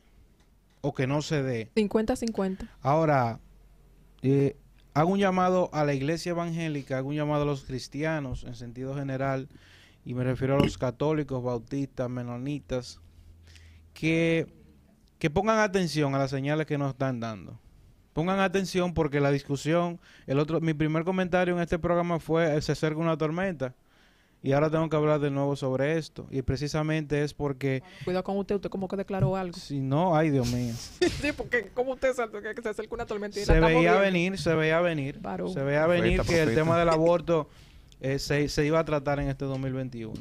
o que no se dé. 50-50. Ahora, eh, hago un llamado a la iglesia evangélica, hago un llamado a los cristianos en sentido general, y me refiero a los católicos, bautistas, menonitas, que, que pongan atención a las señales que nos están dando. Pongan atención porque la discusión, el otro, mi primer comentario en este programa fue se acerca una tormenta. Y ahora tengo que hablar de nuevo sobre esto. Y precisamente es porque, Cuidado con usted, usted como que declaró algo. si no, ay Dios mío. *laughs* sí, porque como usted sabe que se acerca una tormenta y se veía viendo. venir, se veía venir, se veía venir que el tema del aborto eh, se, se iba a tratar en este 2021.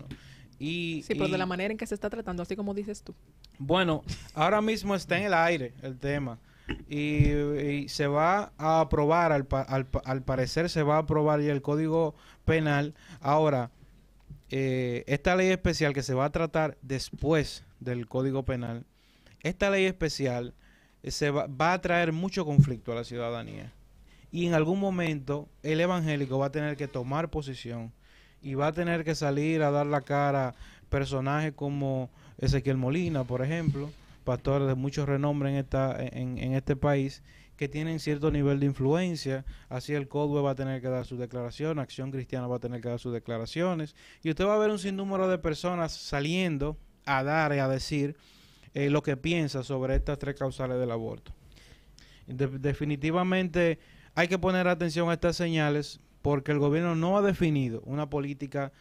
Y, Sí, pero y, de la manera en que se está tratando, así como dices tú. bueno, ahora mismo está en el aire el tema y, y se va a aprobar, al, pa- al, al parecer se va a aprobar ya el Código Penal. Ahora, eh, esta ley especial que se va a tratar después del Código Penal, esta ley especial eh, se va, va a traer mucho conflicto a la ciudadanía. Y en algún momento el evangélico va a tener que tomar posición y va a tener que salir a dar la cara personajes como Ezequiel Molina, por ejemplo, pastor de mucho renombre en, esta, en, en este país, que tienen cierto nivel de influencia. Así el CODUE va a tener que dar su declaración, Acción Cristiana va a tener que dar sus declaraciones. Y usted va a ver un sinnúmero de personas saliendo a dar y a decir eh, lo que piensa sobre estas tres causales del aborto. De- definitivamente hay que poner atención a estas señales porque el gobierno no ha definido una política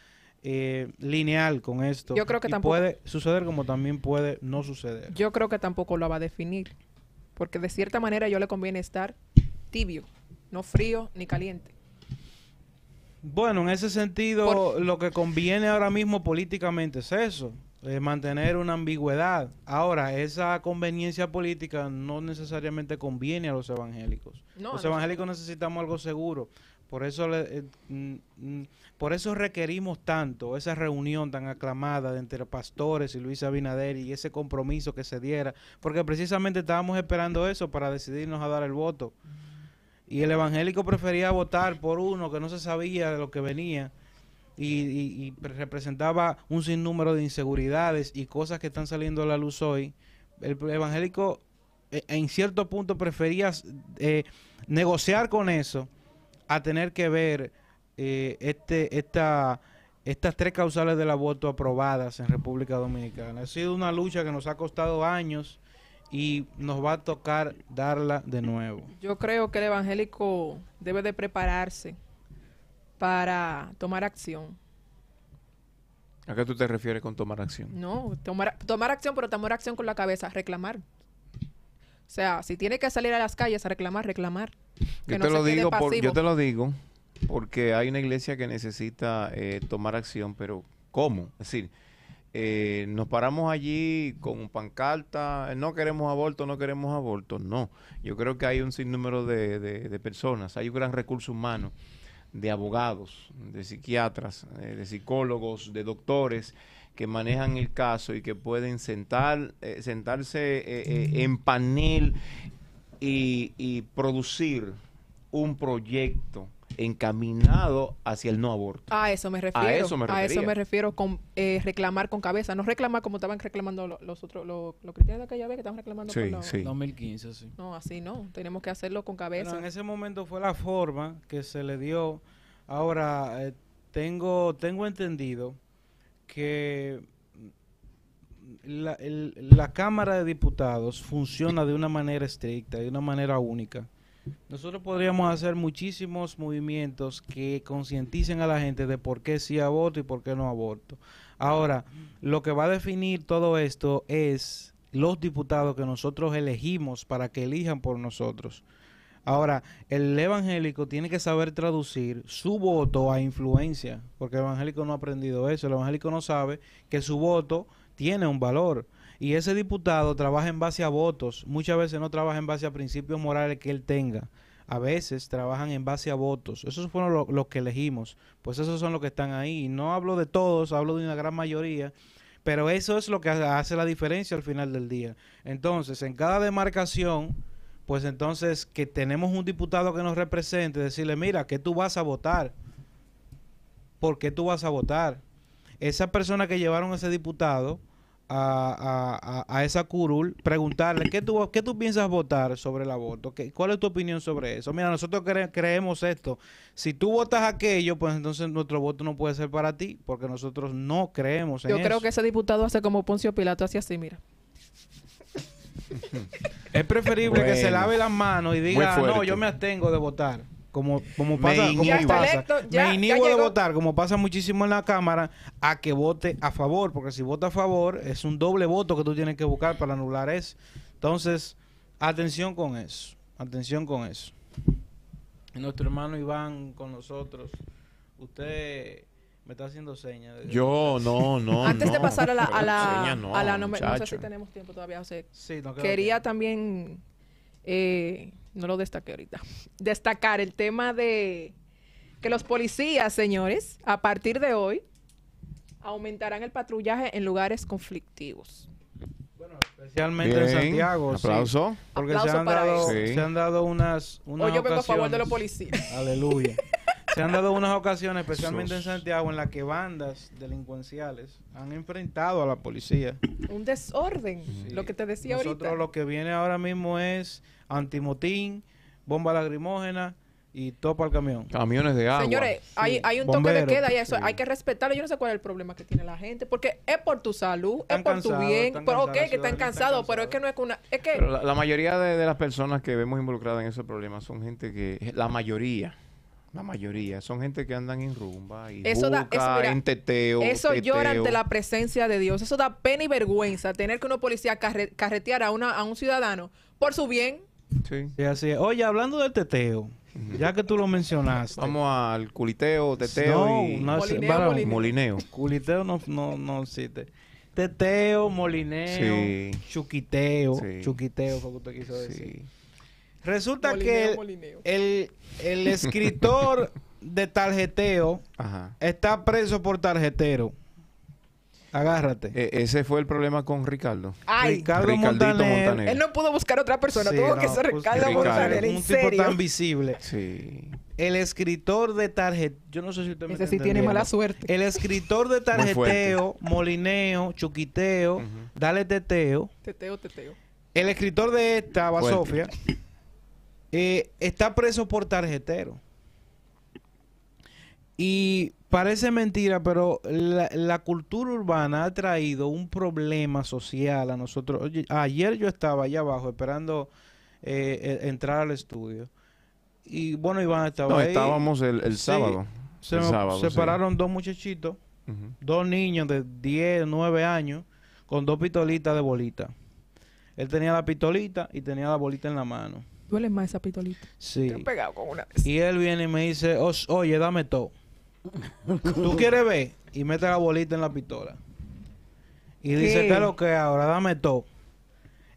eh, lineal con esto. Yo creo que y tampoco- puede suceder como también puede no suceder. Yo creo que tampoco lo va a definir. Porque de cierta manera yo le conviene estar tibio, no frío ni caliente. Bueno, en ese sentido, lo que conviene ahora mismo políticamente es eso, eh, mantener una ambigüedad. Ahora, esa conveniencia política no necesariamente conviene a los evangélicos. No, los evangélicos necesitamos algo seguro. Por eso, le- eh, mm, mm, por eso requerimos tanto esa reunión tan aclamada de entre pastores y Luis Abinader y ese compromiso que se diera, porque precisamente estábamos esperando eso para decidirnos a dar el voto. Y el evangélico prefería votar por uno que no se sabía de lo que venía y, y- y pre- representaba un sinnúmero de inseguridades y cosas que están saliendo a la luz hoy. El evangélico eh, en cierto punto prefería eh, negociar con eso a tener que ver eh, este esta estas tres causales del aborto aprobadas en República Dominicana. Ha sido una lucha que nos ha costado años y nos va a tocar darla de nuevo. Yo creo que el evangélico debe de prepararse para tomar acción. ¿A qué tú te refieres con tomar acción? No, tomar, tomar acción, pero tomar acción con la cabeza, reclamar. O sea, si tiene que salir a las calles a reclamar, reclamar. Que Yo no te lo digo, por- yo te lo digo porque hay una iglesia que necesita eh, tomar acción, pero ¿cómo? Es decir, eh, nos paramos allí con pancarta, no queremos aborto, no queremos aborto. No, yo creo que hay un sinnúmero de, de- de personas, hay un gran recurso humano de abogados, de psiquiatras, eh, de psicólogos, de doctores que manejan el caso y que pueden sentar, eh, sentarse eh, en panel y, y producir un proyecto encaminado hacia el no aborto. A eso me refiero. eso me A eso me refiero con eh, reclamar con cabeza. No reclamar como estaban reclamando lo- los otros, los, los cristianos de aquella vez que estaban reclamando Sí, por la- sí. 2015, sí. No, así no. Tenemos que hacerlo con cabeza. Bueno, en ese momento fue la forma que se le dio. Ahora, eh, tengo, tengo entendido que la, el- la Cámara de Diputados funciona de una manera estricta, de una manera única. Nosotros podríamos hacer muchísimos movimientos que concienticen a la gente de por qué sí aborto y por qué no aborto. Ahora, lo que va a definir todo esto es los diputados que nosotros elegimos para que elijan por nosotros. Ahora, el evangélico tiene que saber traducir su voto a influencia, porque el evangélico no ha aprendido eso. El evangélico no sabe que su voto tiene un valor. Y ese diputado trabaja en base a votos, muchas veces no trabaja en base a principios morales que él tenga. a veces trabajan en base a votos. Esos fueron lo- los que elegimos. Pues esos son los que están ahí. No hablo de todos, hablo de una gran mayoría. Pero eso es lo que ha- hace la diferencia al final del día. Entonces, en cada demarcación, pues entonces que tenemos un diputado que nos represente, decirle, mira, que tú vas a votar? ¿Por qué tú vas a votar? Esa persona que llevaron a ese diputado a, a- a- esa curul, preguntarle, ¿qué tú, ¿qué tú piensas votar sobre el aborto? ¿Qué, ¿Cuál es tu opinión sobre eso? Mira, nosotros cre- creemos esto. Si tú votas aquello, pues entonces nuestro voto no puede ser para ti, porque nosotros no creemos en Yo eso. creo que ese diputado hace como Poncio Pilato, así así, mira. *laughs* Es preferible que se lave las manos y diga, no, yo me abstengo de votar. Como, como Me pasa, como inhibo. pasa. Electo, ya- me inhibo de votar, como pasa muchísimo en la Cámara, a que vote a favor, porque si vota a favor, es un doble voto que tú tienes que buscar para anular eso. Entonces, atención con eso, atención con eso. Y Nuestro hermano Iván con nosotros, usted me está haciendo señas. Yo, no, no. *laughs* Antes de pasar a la, a la, no, a la no, me- no sé si tenemos tiempo todavía, José. Sí, Quería tiempo. también, eh, no lo destaqué ahorita, destacar el tema de que los policías, señores, a partir de hoy, aumentarán el patrullaje en lugares conflictivos. Especialmente en Santiago. sí. Aplauso. Porque Aplauso se han, para dado. Sí. se han dado unas, unas Hoy yo vengo a favor de los policías. Aleluya. *laughs* Se han dado unas ocasiones, especialmente en. Santiago, en las que bandas delincuenciales han enfrentado a la policía. Un desorden, lo que te decía Nosotros ahorita. lo que viene ahora mismo es antimotín, bomba lagrimógena y topa al camión. Camiones de agua. Señores, hay, Sí. hay un toque de queda y eso sí. hay que respetarlo. Yo no sé cuál es el problema que tiene la gente, porque es por tu salud, Están es por tu bien. Pero ok, que están cansados, pero es que no es que una. Es que. Pero la, la mayoría de, de las personas que vemos involucradas en esos problemas son gente que, la mayoría, la mayoría, son gente que andan en rumba y Eso da- juca, eso, mira, en teteo, Eso llora ante la presencia de Dios. Eso da pena y vergüenza tener que una policía carre- carretear a, una, a un ciudadano por su bien. Sí. Sí, así es. Oye, hablando del teteo, ya que tú lo mencionaste. Vamos al culiteo, teteo No, y no, Molineo, para- molineo. molineo. Culiteo no, no, no existe. Teteo, molineo, Sí. chuquiteo, Sí. chuquiteo fue lo que usted quiso decir. Resulta Molineo, que molineo. el, el *laughs* escritor de tarjeteo Ajá. está preso por tarjetero. Agárrate. E- ese fue el problema con Ricardo. Ay, Ricardo Ricardito Montaner. Montaner. él no pudo buscar otra persona, Sí, tuvo que no, ser pues, Ricardo Ricardo. Montaner, en un tipo serio. tan visible. Sí. El escritor de tarjeteo. Yo no sé si usted me Ese sí tiene mala suerte. El escritor de tarjeteo, molineo, chuquiteo, dale teteo. Teteo, teteo. El escritor de esta, Fuerte. Basofia, eh, está preso por tarjetero. Y parece mentira, pero la, la cultura urbana ha traído un problema social a nosotros. Oye, ayer yo estaba allá abajo esperando eh, eh, entrar al estudio. Y bueno, Iván estaba No, ahí. estábamos el, el Sí. sábado. Se el sí. separaron dos muchachitos, dos niños de 10, 9 años, con dos pistolitas de bolita. Él tenía la pistolita y tenía la bolita en la mano. Duele más esa pitolita. Sí. Te han pegado con una. Y él viene y me dice, "Os- oye, dame todo. ¿Tú quieres ver? Y mete la bolita en la pistola. Y dice, ¿Qué? ¿qué es lo que ahora? Dame todo.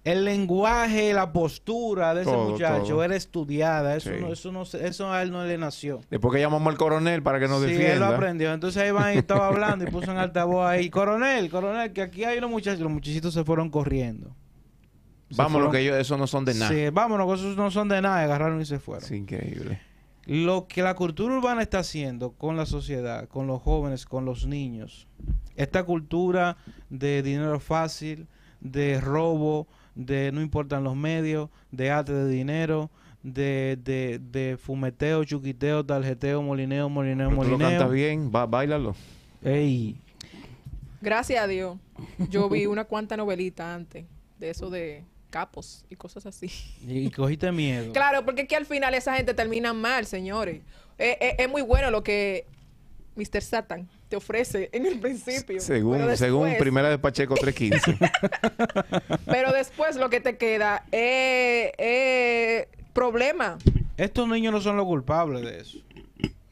El lenguaje, la postura de ese Todo, muchacho todo. era estudiada. Eso, Sí. no, eso, no, se- eso a él no le nació. Después que llamamos al coronel para que nos sí, él lo defienda. aprendió. Entonces ahí van y estaba hablando y puso en altavoz ahí, coronel, coronel, que aquí hay unos muchachos. Los muchachitos se fueron corriendo. Vámonos, que ellos, esos no son de nada. Sí, vámonos, que esos no son de nada. Agarraron y se fueron. Es increíble. Lo que la cultura urbana está haciendo con la sociedad, con los jóvenes, con los niños, esta cultura de dinero fácil, de robo, de no importan los medios, de arte de dinero, de, de, de fumeteo, chuquiteo, tarjeteo, molineo, molineo, Pero tú lo cantas molineo. bien, va, bailalo. Ey, Gracias a Dios. Yo vi una cuanta novelita antes de eso de capos y cosas así. y, cogiste miedo. *laughs* Claro, porque es que al final esa gente termina mal, señores. Eh, eh, es muy bueno lo que Mr. Satan te ofrece en el principio. Según, Pero según Primera de Pacheco 315. *laughs* Pero después lo que te queda es es problema. Estos niños no son los culpables de eso.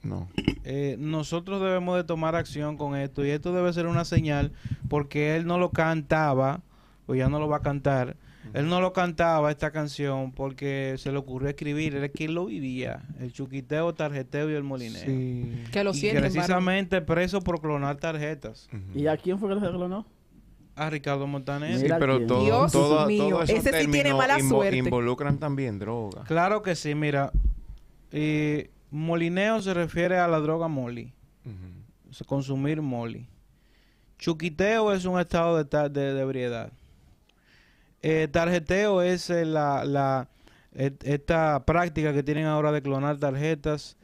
no. Eh, nosotros debemos de tomar acción con esto y esto debe ser una señal porque él no lo cantaba o ya no lo va a cantar Él no lo cantaba esta canción porque se le ocurrió escribir, él es quien lo vivía, el chuquiteo, tarjeteo y el molineo. Que lo sienten, precisamente preso por clonar tarjetas. ¿Y a quién fue que lo clonó? A Ricardo Montaner. Sí, pero todo, Dios todo, mío, todo ese sí tiene mala invo- suerte. involucran también droga. Claro que sí, mira. eh, molineo se refiere a la droga moli, consumir moli. Chuquiteo es un estado de, de, de ebriedad. Eh, tarjeteo es eh, la, la et- esta práctica que tienen ahora de clonar tarjetas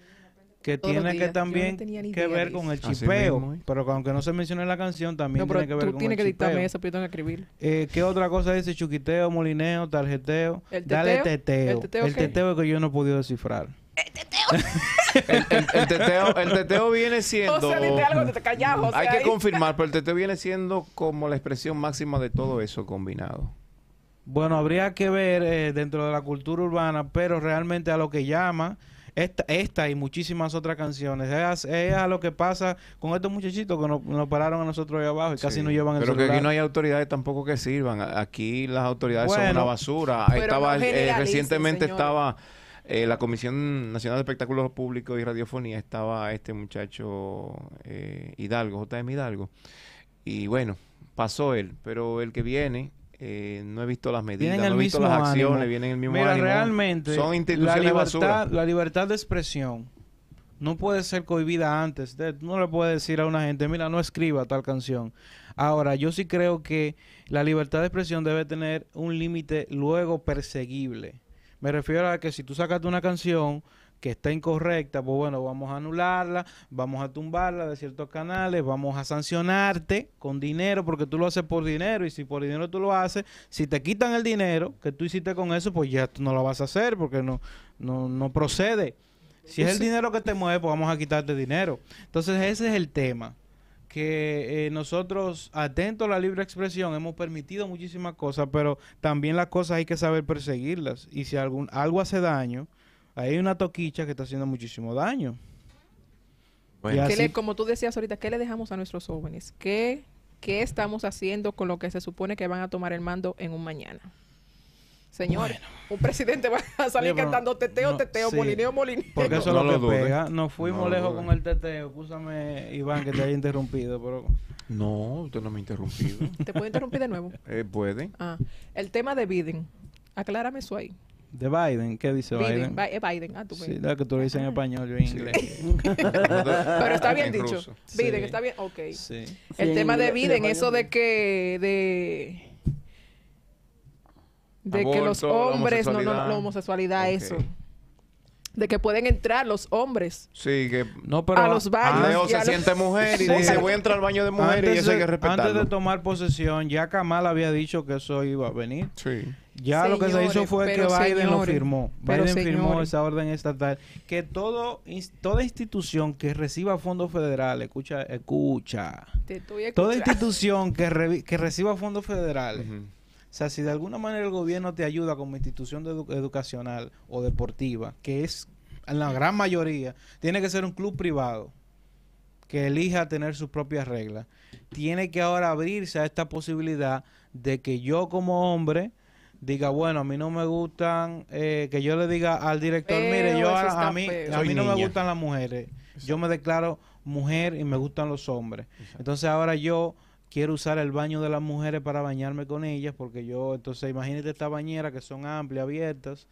que Todos tiene que no también que ver con el chipeo, mismo, ¿eh? pero que aunque no se menciona en la canción también No, tiene que ver tú con tienes el que dictarme chipeo. eso, pero yo tengo que escribir. Eh, ¿Qué otra cosa dice chuquiteo, molineo, tarjeteo? ¿El Dale teteo? teteo. ¿El teteo El teteo que yo no he podido descifrar. El, *laughs* el- el teteo, el teteo viene *laughs* siendo... José, dite algo, te te callas, José. Hay que ahí. confirmar, *laughs* pero el teteo viene siendo como la expresión máxima de todo eso combinado. Bueno, habría que ver eh, dentro de la cultura urbana, pero realmente a lo que llama esta, esta y muchísimas otras canciones, es, a- es a lo que pasa con estos muchachitos que nos, nos pararon a nosotros ahí abajo y casi nos llevan el Pero que aquí no hay autoridades tampoco que sirvan. Aquí las autoridades son una basura. Estaba no eh, recientemente estaba eh, la Comisión Nacional de Espectáculos Públicos y Radiofonía estaba este muchacho eh, Hidalgo, JM Hidalgo. Y bueno, pasó él, pero el que viene eh, no he visto las medidas, no he visto las acciones, ánimo. vienen el mismo Mira, ánimo. realmente son la instituciones libertad, basura. la libertad de expresión no puede ser cohibida antes. de- no le puedes decir a una gente, mira, no escriba tal canción. Ahora, yo sí creo que la libertad de expresión debe tener un límite luego perseguible. Me refiero a que si tú sacaste una canción que está incorrecta, pues bueno, vamos a anularla, vamos a tumbarla de ciertos canales, vamos a sancionarte con dinero porque tú lo haces por dinero y si por dinero tú lo haces, si te quitan el dinero que tú hiciste con eso, pues ya tú no lo vas a hacer porque no, no, no procede. Si es el dinero que te mueve, pues vamos a quitarte dinero. Entonces ese es el tema que eh, nosotros, atentos a la libre expresión, hemos permitido muchísimas cosas, pero también las cosas hay que saber perseguirlas. Y si algún, algo hace daño, hay una toquicha que está haciendo muchísimo daño. Bueno, Y ¿Qué así- le- como tú decías ahorita, ¿qué le dejamos a nuestros jóvenes? ¿Qué, ¿Qué estamos haciendo con lo que se supone que van a tomar el mando en un mañana? Señores, un presidente va a salir cantando teteo, no, teteo, sí. molineo, molineo. Porque No- eso no es lo lo que pega. Nos fuimos No lejos con el teteo. Escúchame, Iván, que te haya interrumpido, pero... No, usted no me ha interrumpido. ¿Te puedo interrumpir de nuevo? Eh, puede. Ah, el tema de Biden. Aclárame eso ahí. De Biden, ¿qué dice Biden, Biden? Bi- es Biden. Ah, tú Sí, la que tú lo dices en español, yo en Sí. inglés. *laughs* Pero está bien En dicho. ruso. Biden, Sí. está bien. Ok. Sí. El Sí, tema de en Biden, eso de que de de que los Aborto, la hombres no no homosexualidad. la homosexualidad Ok. eso de que pueden entrar los hombres Sí, que No, pero a los baños Leo se los- siente mujer y Sí. dice voy a entrar al baño de mujer y antes, eso hay que de, antes respetarlo. de tomar posesión, ya Kamal había dicho que eso iba a venir. Sí. Ya lo que se hizo fue que Biden lo firmó. Biden firmó esa orden estatal. Que todo, toda institución que reciba fondos federales, escucha, escucha. Te estoy Toda institución que, revi- que reciba fondos federales. O sea, si de alguna manera el gobierno te ayuda como institución de edu- educacional o deportiva, que es en la gran mayoría, tiene que ser un club privado que elija tener sus propias reglas. Tiene que ahora abrirse a esta posibilidad de que yo como hombre diga, bueno, a mí no me gustan, eh, que yo le diga al director, Feo, mire, yo a, a mí, feo. a mí no me gustan las mujeres, yo me declaro mujer y me gustan los hombres. Entonces ahora yo quiero usar el baño de las mujeres para bañarme con ellas, porque yo, entonces imagínate estas bañeras que son amplias, abiertas,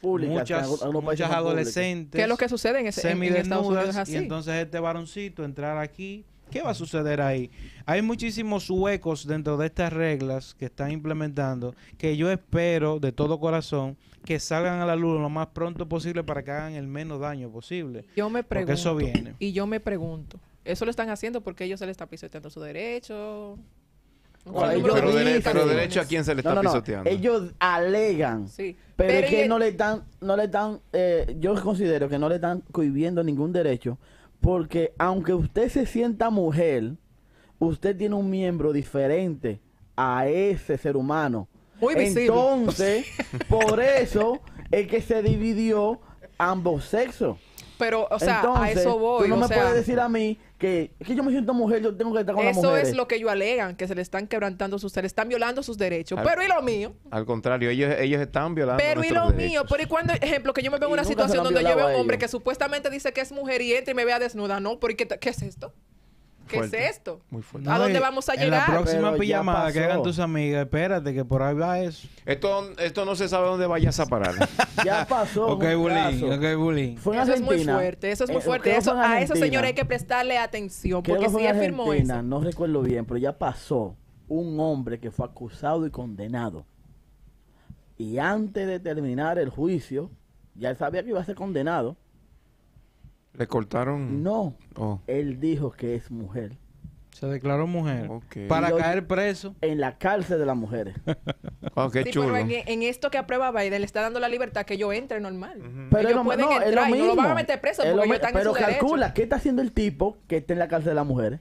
Públicas, muchas, muchas públicas. ¿Qué adolescentes es lo que sucede en, ese, en, en Estados Unidos es semidesnudas así y entonces este varoncito entrar aquí ¿qué va a suceder ahí? hay muchísimos huecos dentro de estas reglas que están implementando que yo espero de todo corazón que salgan a la luz lo más pronto posible para que hagan el menos daño posible yo me porque pregunto eso viene y yo me pregunto eso lo están haciendo porque ellos se les está pisoteando su derecho No, ¿Cuál ellos número Pero, dere- pero derecho a quién se le está no, no. pisoteando. Ellos alegan. sí Pero, es que no le están, no le están, eh, yo considero que no le están cohibiendo ningún derecho, porque aunque usted se sienta mujer, usted tiene un miembro diferente a ese ser humano. Muy visible. Entonces, por eso es que se dividió ambos sexos. Pero, o sea, a eso voy. Tú no o me sea, puedes decir a mí que, que yo me siento mujer, yo tengo que estar con las Eso mujeres. es lo que ellos alegan, que se le están quebrantando sus, se le están violando sus derechos. Al- Pero y lo mío. Al contrario, ellos, ellos están violando Pero y lo derechos. mío, pero y cuando, ejemplo, que yo me veo en una situación donde yo veo a un hombre ellos. que supuestamente dice que es mujer y entra y me vea desnuda, ¿no? Porque, ¿qué, qué es esto? ¿Qué Fuerte. es esto? Muy fuerte. ¿A dónde vamos a En la llegar? próxima Pero ya pijamada que pasó. hagan tus amigas, espérate que por ahí va eso. Esto, esto no se sabe dónde vayas a parar. *laughs* Ya pasó. *laughs* Ok, un bullying, caso. ok, bullying. Fue en Eso es muy fuerte, eso es muy Eh, fuerte. creo que Eso, fue en a esos Argentina. señores hay que prestarle atención, Creo porque que fue si en él firmó Argentina, eso. no recuerdo bien, pero ya pasó un hombre que fue acusado y condenado. Y antes de terminar el juicio, ya él sabía que iba a ser condenado. Le cortaron. No, Oh, él dijo que es mujer. Se declaró mujer. Ok. Para caer preso. En la cárcel de las mujeres. *laughs* oh, qué Sí, chulo. pero en, en esto que aprueba Biden le está dando la libertad que yo entre normal. Pero Ellos lo, pueden no, es entrar lo y no lo van a mismo. meter preso Es porque ellos están en Pero derecho. calcula, ¿qué está haciendo el tipo que está en la cárcel de las mujeres?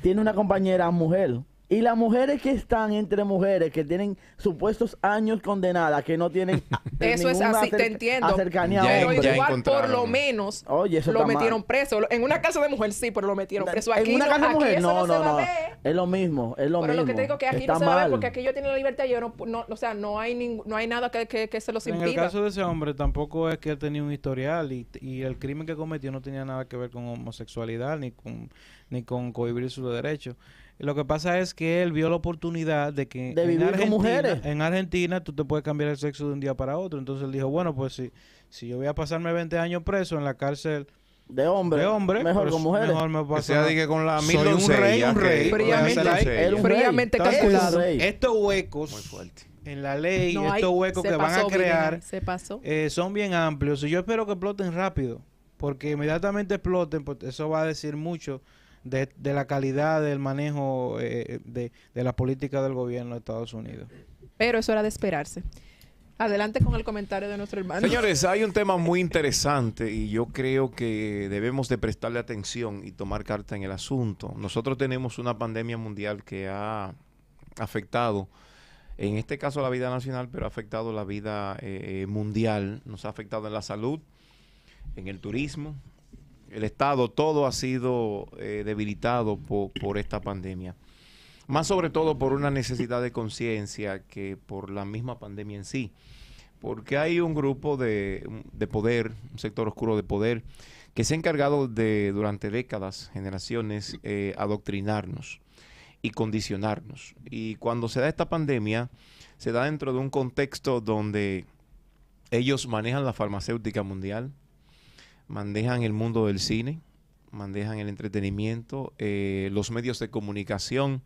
Tiene una compañera mujer. Y las mujeres que están entre mujeres que tienen supuestos años condenadas, que no tienen *laughs* Eso es así, te entiendo. Pero hombres. ya igual, por lo menos, Oye, eso lo mal. metieron preso. En una cárcel de mujer sí, pero lo metieron preso. Aquí en una no, casa de mujer, no, no, no. Es lo mismo, es lo Pero mismo. lo que te digo que aquí Está no se va a ver mal. porque aquí ellos tienen la libertad y yo no, no- o sea, no hay ningún- no hay nada que, que, que se los En el impida. caso de ese hombre tampoco es que él tenía un historial y, y el crimen que cometió no tenía nada que ver con homosexualidad ni con ni con cohibir sus derechos. Lo que pasa es que él vio la oportunidad de que De en vivir con Argentina, mujeres. en Argentina tú te puedes cambiar el sexo de un día para otro. Entonces él dijo, bueno, pues si, si yo voy a pasarme 20 años preso en la cárcel de hombre, de hombre, mejor pues con mujeres. mejor me paso sea diga con la Soy mil un rey, un rey. Fríamente. con calculado. rey. Estos huecos Muy fuerte. en la ley, No, estos huecos que van a crear Virginia, se pasó. eh, son bien amplios y yo espero que exploten rápido, porque inmediatamente exploten, pues eso va a decir mucho de, de la calidad del manejo eh, de, de la política del gobierno de Estados Unidos. Pero eso era de esperarse. Adelante con el comentario de nuestro hermano. Señores, hay un tema muy interesante y yo creo que debemos de prestarle atención y tomar carta en el asunto. Nosotros tenemos una pandemia mundial que ha afectado, en este caso la vida nacional, pero ha afectado la vida eh, mundial, nos ha afectado en la salud, en el turismo, el Estado, todo ha sido eh, debilitado po- por esta pandemia. Más sobre todo por una necesidad de conciencia que por la misma pandemia en sí porque hay un grupo de, de poder, un sector oscuro de poder, que se ha encargado de, durante décadas, generaciones, eh, adoctrinarnos y condicionarnos. Y cuando se da esta pandemia, se da dentro de un contexto donde ellos manejan la farmacéutica mundial, manejan el mundo del cine, manejan el entretenimiento, eh, los medios de comunicación,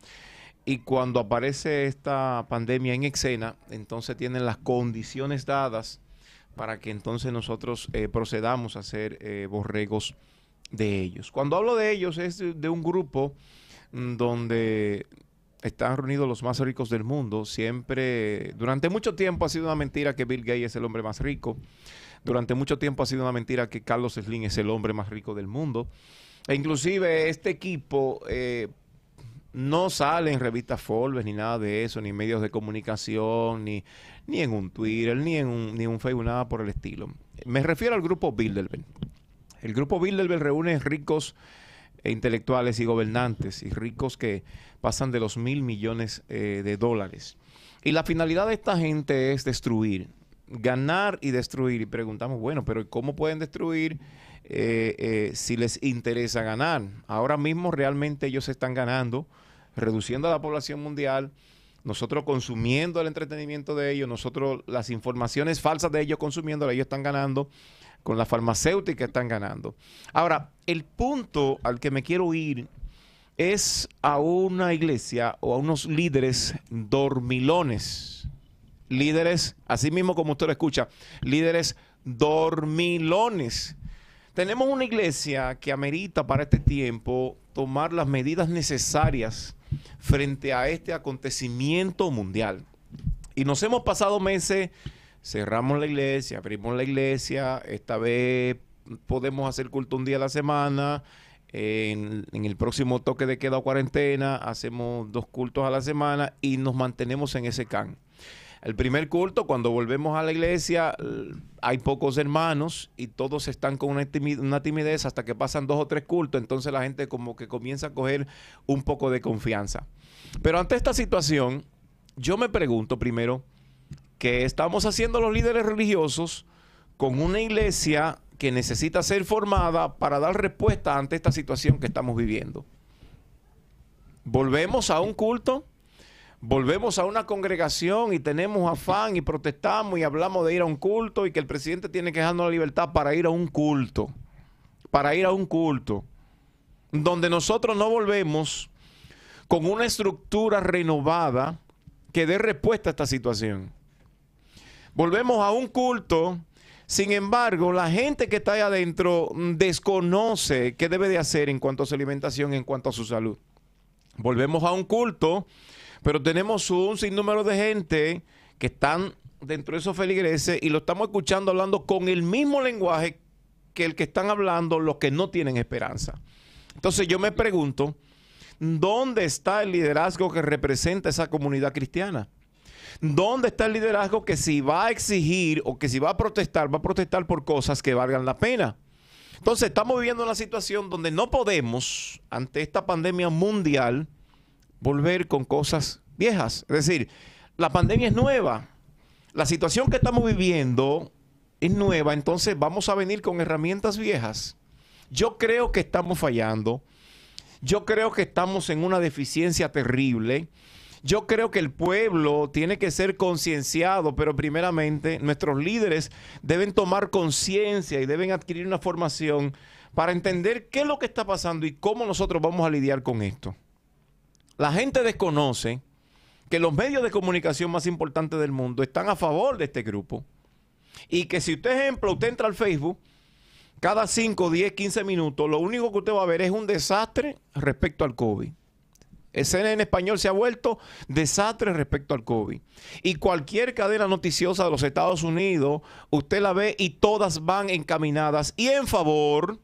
y cuando aparece esta pandemia en escena, entonces tienen las condiciones dadas para que entonces nosotros eh, procedamos a ser eh, borregos de ellos. Cuando hablo de ellos es de, de un grupo mm, donde están reunidos los más ricos del mundo. Siempre, durante mucho tiempo ha sido una mentira que Bill Gates es el hombre más rico. Durante mucho tiempo ha sido una mentira que Carlos Slim es el hombre más rico del mundo. E inclusive este equipo eh, no sale en revistas Forbes ni nada de eso, ni en medios de comunicación, ni, ni en un Twitter, ni en un, ni un Facebook, nada por el estilo. Me refiero al grupo Bilderberg. El grupo Bilderberg reúne ricos e intelectuales y gobernantes y ricos que pasan de los mil millones eh, de dólares. Y la finalidad de esta gente es destruir, ganar y destruir. Y preguntamos, bueno, pero ¿cómo pueden destruir eh, eh, si les interesa ganar? Ahora mismo realmente ellos están ganando, reduciendo a la población mundial, nosotros consumiendo el entretenimiento de ellos, nosotros las informaciones falsas de ellos consumiendo, ellos están ganando, con la farmacéutica están ganando. Ahora, el punto al que me quiero ir es a una iglesia o a unos líderes dormilones. Líderes, así mismo como usted lo escucha, líderes dormilones. Tenemos una iglesia que amerita para este tiempo tomar las medidas necesarias frente a este acontecimiento mundial. Y nos hemos pasado meses, cerramos la iglesia, abrimos la iglesia, esta vez podemos hacer culto un día a la semana, en, el próximo toque de queda o cuarentena hacemos dos cultos a la semana y nos mantenemos en ese can. El primer culto, cuando volvemos a la iglesia, hay pocos hermanos y todos están con una timidez hasta que pasan dos o tres cultos, entonces la gente como que comienza a coger un poco de confianza. Pero ante esta situación, yo me pregunto primero, ¿qué estamos haciendo los líderes religiosos con una iglesia que necesita ser formada para dar respuesta ante esta situación que estamos viviendo? ¿Volvemos a un culto? Volvemos a una congregación y tenemos afán y protestamos y hablamos de ir a un culto y que el presidente tiene que dejarnos la libertad para ir a un culto, para ir a un culto, donde nosotros no volvemos con una estructura renovada que dé respuesta a esta situación. Volvemos a un culto, sin embargo, la gente que está ahí adentro desconoce qué debe de hacer en cuanto a su alimentación, en cuanto a su salud. Volvemos a un culto pero tenemos un sinnúmero de gente que están dentro de esos feligreses y lo estamos escuchando hablando con el mismo lenguaje que el que están hablando los que no tienen esperanza. Entonces yo me pregunto, ¿dónde está el liderazgo que representa esa comunidad cristiana? ¿Dónde está el liderazgo que si va a exigir o que si va a protestar, va a protestar por cosas que valgan la pena? Entonces estamos viviendo una situación donde no podemos, ante esta pandemia mundial, volver con cosas viejas. Es decir, la pandemia es nueva. La situación que estamos viviendo es nueva, entonces vamos a venir con herramientas viejas. Yo creo que estamos fallando. Yo creo que estamos en una deficiencia terrible. Yo creo que el pueblo tiene que ser concienciado, pero primeramente nuestros líderes deben tomar conciencia y deben adquirir una formación para entender qué es lo que está pasando y cómo nosotros vamos a lidiar con esto. La gente desconoce que los medios de comunicación más importantes del mundo están a favor de este grupo. Y que si usted, ejemplo, usted entra al Facebook, cada 5, 10, 15 minutos, lo único que usted va a ver es un desastre respecto al COVID. Escena en español se ha vuelto desastre respecto al COVID. Y cualquier cadena noticiosa de los Estados Unidos, usted la ve y todas van encaminadas y en favor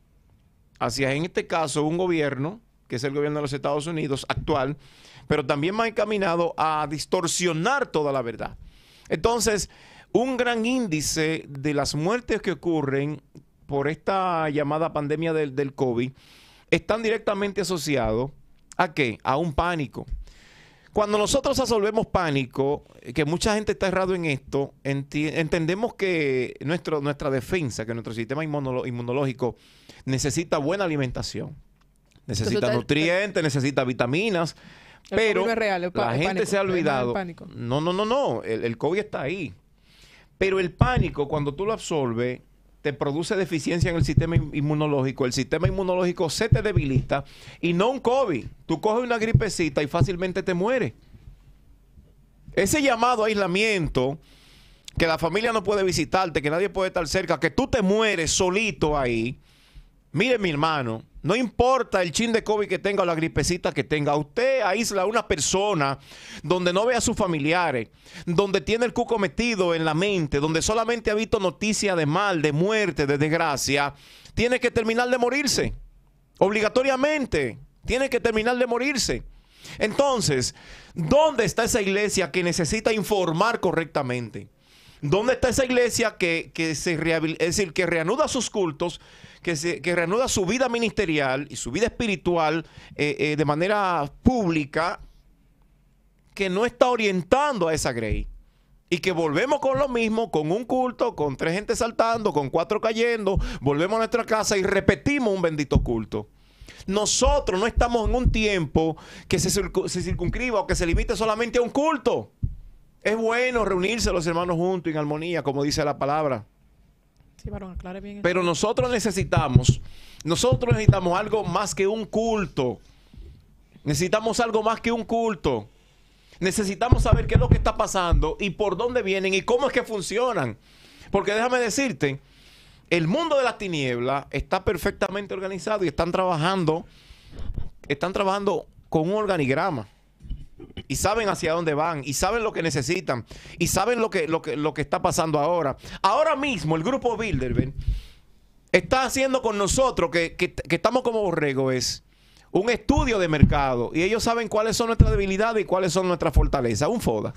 hacia, en este caso, un gobierno que es el gobierno de los Estados Unidos actual, pero también más encaminado a distorsionar toda la verdad. Entonces, un gran índice de las muertes que ocurren por esta llamada pandemia del, del COVID están directamente asociados a qué? A un pánico. Cuando nosotros resolvemos pánico, que mucha gente está errado en esto, entendemos que nuestro, nuestra defensa, que nuestro sistema inmunológico necesita buena alimentación, necesita nutrientes, necesita vitaminas, El pero COVID no es real, el la el gente pánico, se ha olvidado. No, no, no, no, el, el COVID está ahí. Pero el pánico, cuando tú lo absorbes, te produce deficiencia en el sistema in- inmunológico. El sistema inmunológico se te debilita y no un COVID. Tú coges una gripecita y fácilmente te mueres. Ese llamado aislamiento, que la familia no puede visitarte, que nadie puede estar cerca, que tú te mueres solito ahí. Mire, mi hermano, no importa el chin de COVID que tenga o la gripecita que tenga, usted aísla a una persona donde no ve a sus familiares, donde tiene el cuco metido en la mente, donde solamente ha visto noticias de mal, de muerte, de desgracia, tiene que terminar de morirse. Obligatoriamente, tiene que terminar de morirse. Entonces, ¿dónde está esa iglesia que necesita informar correctamente? ¿Dónde está esa iglesia que, que se es decir, que reanuda sus cultos, que, se, reanuda su vida ministerial y su vida espiritual eh, eh, de manera pública, que no está orientando a esa grey? Y que volvemos con lo mismo, con un culto, con tres gente saltando, con cuatro cayendo, volvemos a nuestra casa y repetimos un bendito culto. Nosotros no estamos en un tiempo que se, se circunscriba o que se limite solamente a un culto. Es bueno reunirse los hermanos juntos en armonía, como dice la palabra. Pero nosotros necesitamos, nosotros necesitamos algo más que un culto. Necesitamos algo más que un culto. Necesitamos saber qué es lo que está pasando y por dónde vienen y cómo es que funcionan. Porque déjame decirte, el mundo de las tinieblas está perfectamente organizado y están trabajando, están trabajando con un organigrama. Y saben hacia dónde van, y saben lo que necesitan, y saben lo que, lo que, lo que está pasando ahora. Ahora mismo el grupo Bilderberg está haciendo con nosotros, que, que- que estamos como borrego, es un estudio de mercado. Y ellos saben cuáles son nuestras debilidades y cuáles son nuestras fortalezas. Un FODA.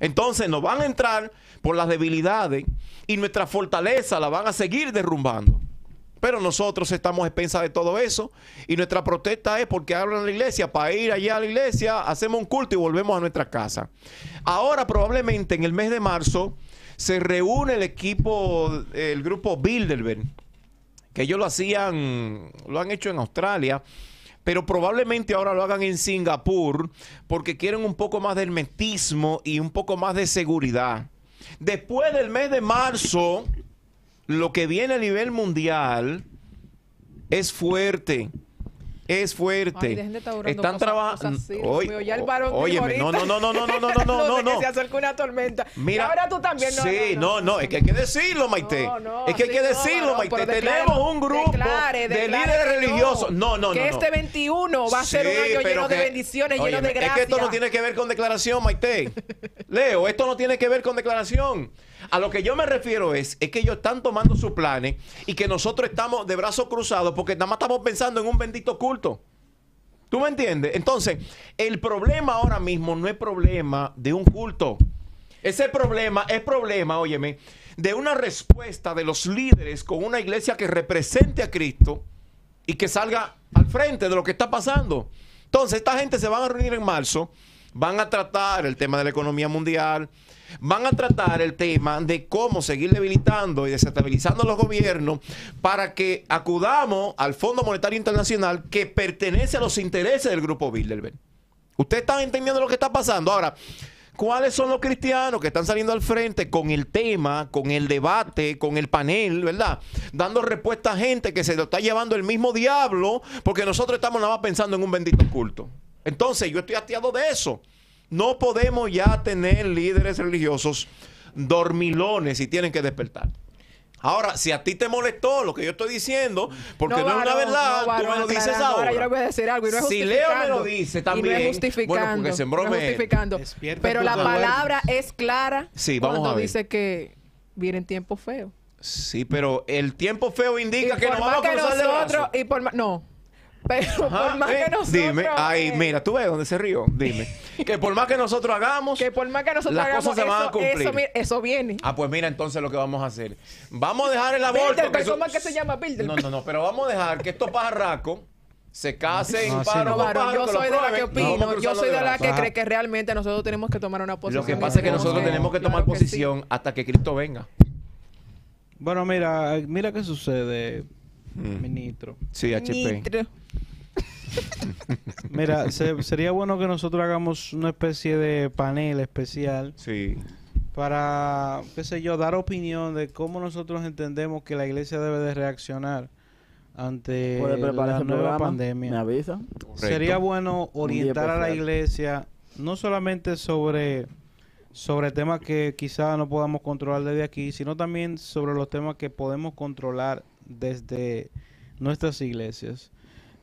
Entonces nos van a entrar por las debilidades y nuestra fortaleza la van a seguir derrumbando. Pero nosotros estamos expensas de todo eso y nuestra protesta es porque hablan la iglesia, para ir allá a la iglesia, hacemos un culto y volvemos a nuestra casa. Ahora probablemente en el mes de marzo se reúne el equipo, el grupo Bilderberg, que ellos lo hacían, lo han hecho en Australia, pero probablemente ahora lo hagan en Singapur porque quieren un poco más de hermetismo y un poco más de seguridad. Después del mes de marzo, lo que viene a nivel mundial es fuerte. Es fuerte. Ay, dejen de estar orando Están trabajando. Ya el varón Óyeme, no, no, no, no, no, no, *laughs* no, no, no, no, se acerca una tormenta. Mira, y ahora tú también. No, sí, no, no, no, es que hay que decirlo, Maite. No, no, es que hay que no, decirlo, Maite. Tenemos un grupo declare, de líderes religiosos. No, no, no. Que este 21 va a ser un año lleno de bendiciones, Óyeme, lleno de gracia. Es que esto no tiene que ver con declaración, Maite. *laughs* Leo, esto no tiene que ver con declaración. A lo que yo me refiero es, es que ellos están tomando sus planes y que nosotros estamos de brazos cruzados porque nada más estamos pensando en un bendito culto. ¿Tú me entiendes? Entonces, el problema ahora mismo no es problema de un culto. Ese problema es problema, óyeme, de una respuesta de los líderes con una iglesia que represente a Cristo y que salga al frente de lo que está pasando. Entonces, esta gente se van a reunir en marzo, van a tratar el tema de la economía mundial, van a tratar el tema de cómo seguir debilitando y desestabilizando los gobiernos para que acudamos al Fondo Monetario Internacional que pertenece a los intereses del grupo Bilderberg. Ustedes están entendiendo lo que está pasando. Ahora, ¿cuáles son los cristianos que están saliendo al frente con el tema, con el debate, con el panel, ¿verdad? Dando respuesta a gente que se lo está llevando el mismo diablo porque nosotros estamos nada más pensando en un bendito culto. Entonces, yo estoy hastiado de eso. No podemos ya tener líderes religiosos dormilones y tienen que despertar. Ahora, si a ti te molestó lo que yo estoy diciendo, porque no, es una verdad, no, tú me lo dices ahora. Ahora yo le voy a decir algo y no es si Leo me lo dice Y también, no es justificando. bueno, porque sembró no es justificando. Pero la palabra es clara Sí, vamos cuando a ver. dice que vienen tiempos feos. Sí, pero el tiempo feo indica y que nos vamos a cruzar de nosotros, brazos. y por más, no. Pero Ajá, por más eh, que nosotros. Dime, ay, eh, mira, tú ves dónde se rió. Dime. *laughs* que por más que nosotros hagamos, Que por más que nosotros las hagamos cosas se van a eso, cumplir. Eso, mira, eso viene. Ah, pues mira, entonces lo que vamos a hacer. Vamos a dejar el aborto. Que eso- ¿cómo es que se llama Bilderberg? No, no, no, pero vamos a dejar que estos pajarracos se casen No, pájaro no. pájaro, yo soy de la que opino, yo cruzando soy de la que cree que realmente nosotros tenemos que tomar una posición. Lo que pasa es que nosotros tenemos que claro tomar que sí. posición hasta que Cristo venga. Bueno, mira, mira qué sucede, Mm. ministro. Sí, HP. Nitro. *laughs* Mira, se- sería bueno que nosotros hagamos una especie de panel especial Sí. para, qué sé yo, dar opinión de cómo nosotros entendemos que la iglesia debe de reaccionar ante Puede la nueva programa. Me pandemia. avisan. Sería bueno orientar a la especial. iglesia no solamente sobre sobre temas que quizás no podamos controlar desde aquí, sino también sobre los temas que podemos controlar desde nuestras iglesias.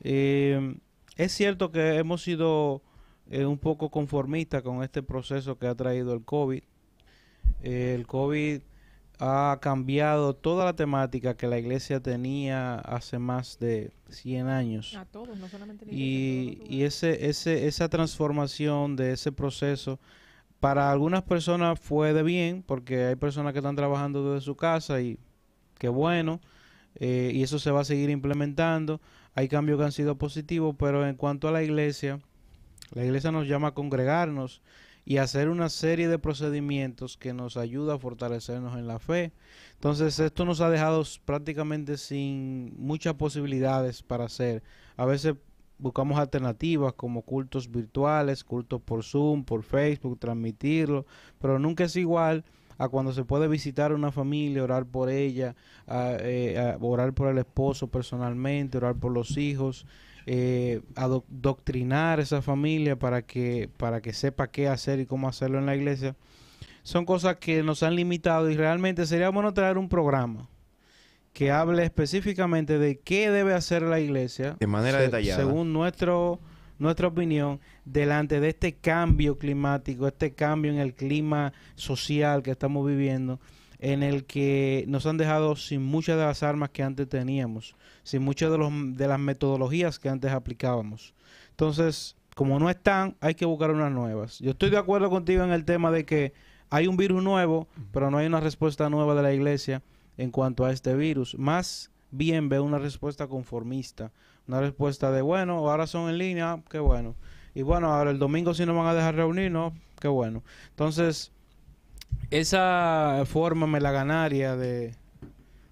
Eh, es cierto que hemos sido eh, un poco conformistas con este proceso que ha traído el COVID. Eh, el COVID ha cambiado toda la temática que la iglesia tenía hace más de 100 años. A todos, no solamente la iglesia, Y, ese, ese, esa transformación de ese proceso, para algunas personas fue de bien, porque hay personas que están trabajando desde su casa y qué bueno, eh, y eso se va a seguir implementando. Hay cambios que han sido positivos, pero en cuanto a la iglesia, la iglesia nos llama a congregarnos y hacer una serie de procedimientos que nos ayuda a fortalecernos en la fe. Entonces esto nos ha dejado prácticamente sin muchas posibilidades para hacer. A veces buscamos alternativas como cultos virtuales, cultos por Zoom, por Facebook, transmitirlo, pero nunca es igual a cuando se puede visitar a una familia, orar por ella, a, eh, a orar por el esposo personalmente, orar por los hijos, eh, adoctrinar esa familia para que, para que sepa qué hacer y cómo hacerlo en la iglesia. Son cosas que nos han limitado y realmente sería bueno traer un programa que hable específicamente de qué debe hacer la iglesia De manera se- detallada. según nuestro nuestra opinión delante de este cambio climático, este cambio en el clima social que estamos viviendo, en el que nos han dejado sin muchas de las armas que antes teníamos, sin muchas de, los, de las metodologías que antes aplicábamos. Entonces, como no están, hay que buscar unas nuevas. Yo estoy de acuerdo contigo en el tema de que hay un virus nuevo, pero no hay una respuesta nueva de la iglesia en cuanto a este virus. Más bien veo una respuesta conformista, una respuesta de, bueno, ahora son en línea, ah, qué bueno. Y bueno, ahora el domingo si nos van a dejar reunirnos, qué bueno. Entonces, esa forma melaganaria de,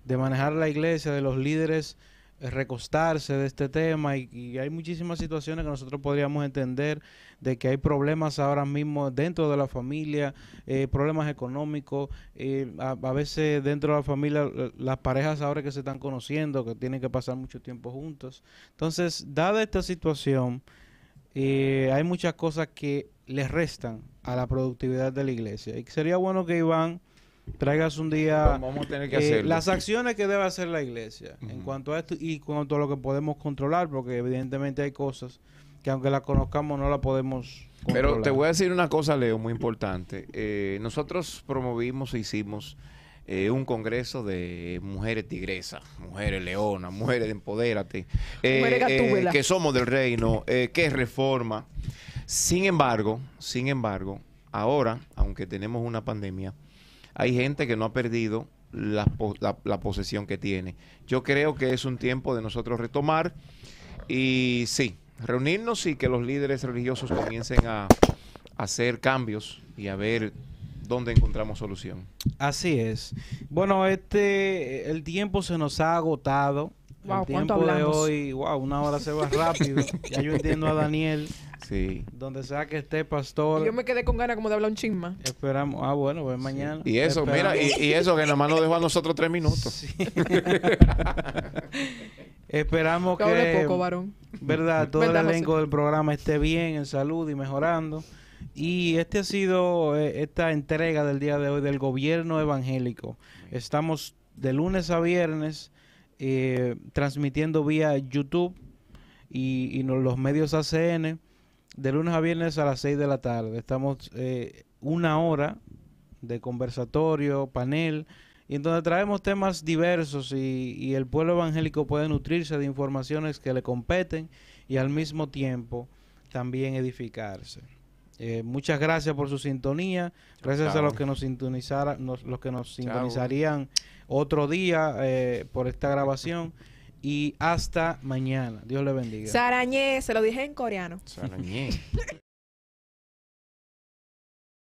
de manejar la iglesia, de los líderes eh, recostarse de este tema y hay muchísimas situaciones que nosotros podríamos entender de que hay problemas ahora mismo dentro de la familia, eh, problemas económicos, eh, a, a veces dentro de la familia las parejas ahora que se están conociendo, que tienen que pasar mucho tiempo juntos. Entonces, dada esta situación, eh, hay muchas cosas que les restan a la productividad de la iglesia. Y que sería bueno que Iván traigas un día Vamos a tener que eh, las acciones que debe hacer la iglesia en cuanto a esto y cuanto a lo que podemos controlar, porque evidentemente hay cosas que aunque las conozcamos no las podemos controlar. Pero te voy a decir una cosa, Leo, muy importante. Eh, nosotros promovimos e hicimos eh, un congreso de mujeres tigresas, mujeres leonas, mujeres de empodérate, eh, Mujeres eh, que somos del reino, eh, que reforma. Sin embargo, sin embargo, ahora, aunque tenemos una pandemia, hay gente que no ha perdido la, la- la posesión que tiene. Yo creo que es un tiempo de nosotros retomar y sí, reunirnos y que los líderes religiosos comiencen a, a hacer cambios y a ver dónde encontramos solución. Así es. Bueno, este el tiempo se nos ha agotado. Wow, el ¿cuánto tiempo de hablamos? hoy, wow, una hora se va rápido. *laughs* ya yo entiendo a Daniel, Sí. donde sea que esté pastor. Yo me quedé con ganas como de hablar un chisma. Esperamos. Ah, bueno, pues mañana. Y eso, mira, y, y eso que nada más nos dejó a nosotros tres minutos. *laughs* *laughs* Esperamos Que poco, varón. verdad, *laughs* todo el José. elenco del programa esté bien, en salud y mejorando. Y este ha sido eh, esta entrega del día de hoy del gobierno evangélico. Estamos de lunes a viernes eh, transmitiendo vía YouTube y, los medios ACN de lunes a viernes a las 6 de la tarde. Estamos eh, una hora de conversatorio, panel, y en donde traemos temas diversos y, y el pueblo evangélico puede nutrirse de informaciones que le competen y al mismo tiempo también edificarse. Eh, muchas gracias por su sintonía, gracias a los que nos sintonizaran, nos- los que nos Chao. sintonizarían otro día eh, por esta grabación y hasta mañana. Dios le bendiga. Sarañé, se lo dije en coreano. Sarañé. *laughs*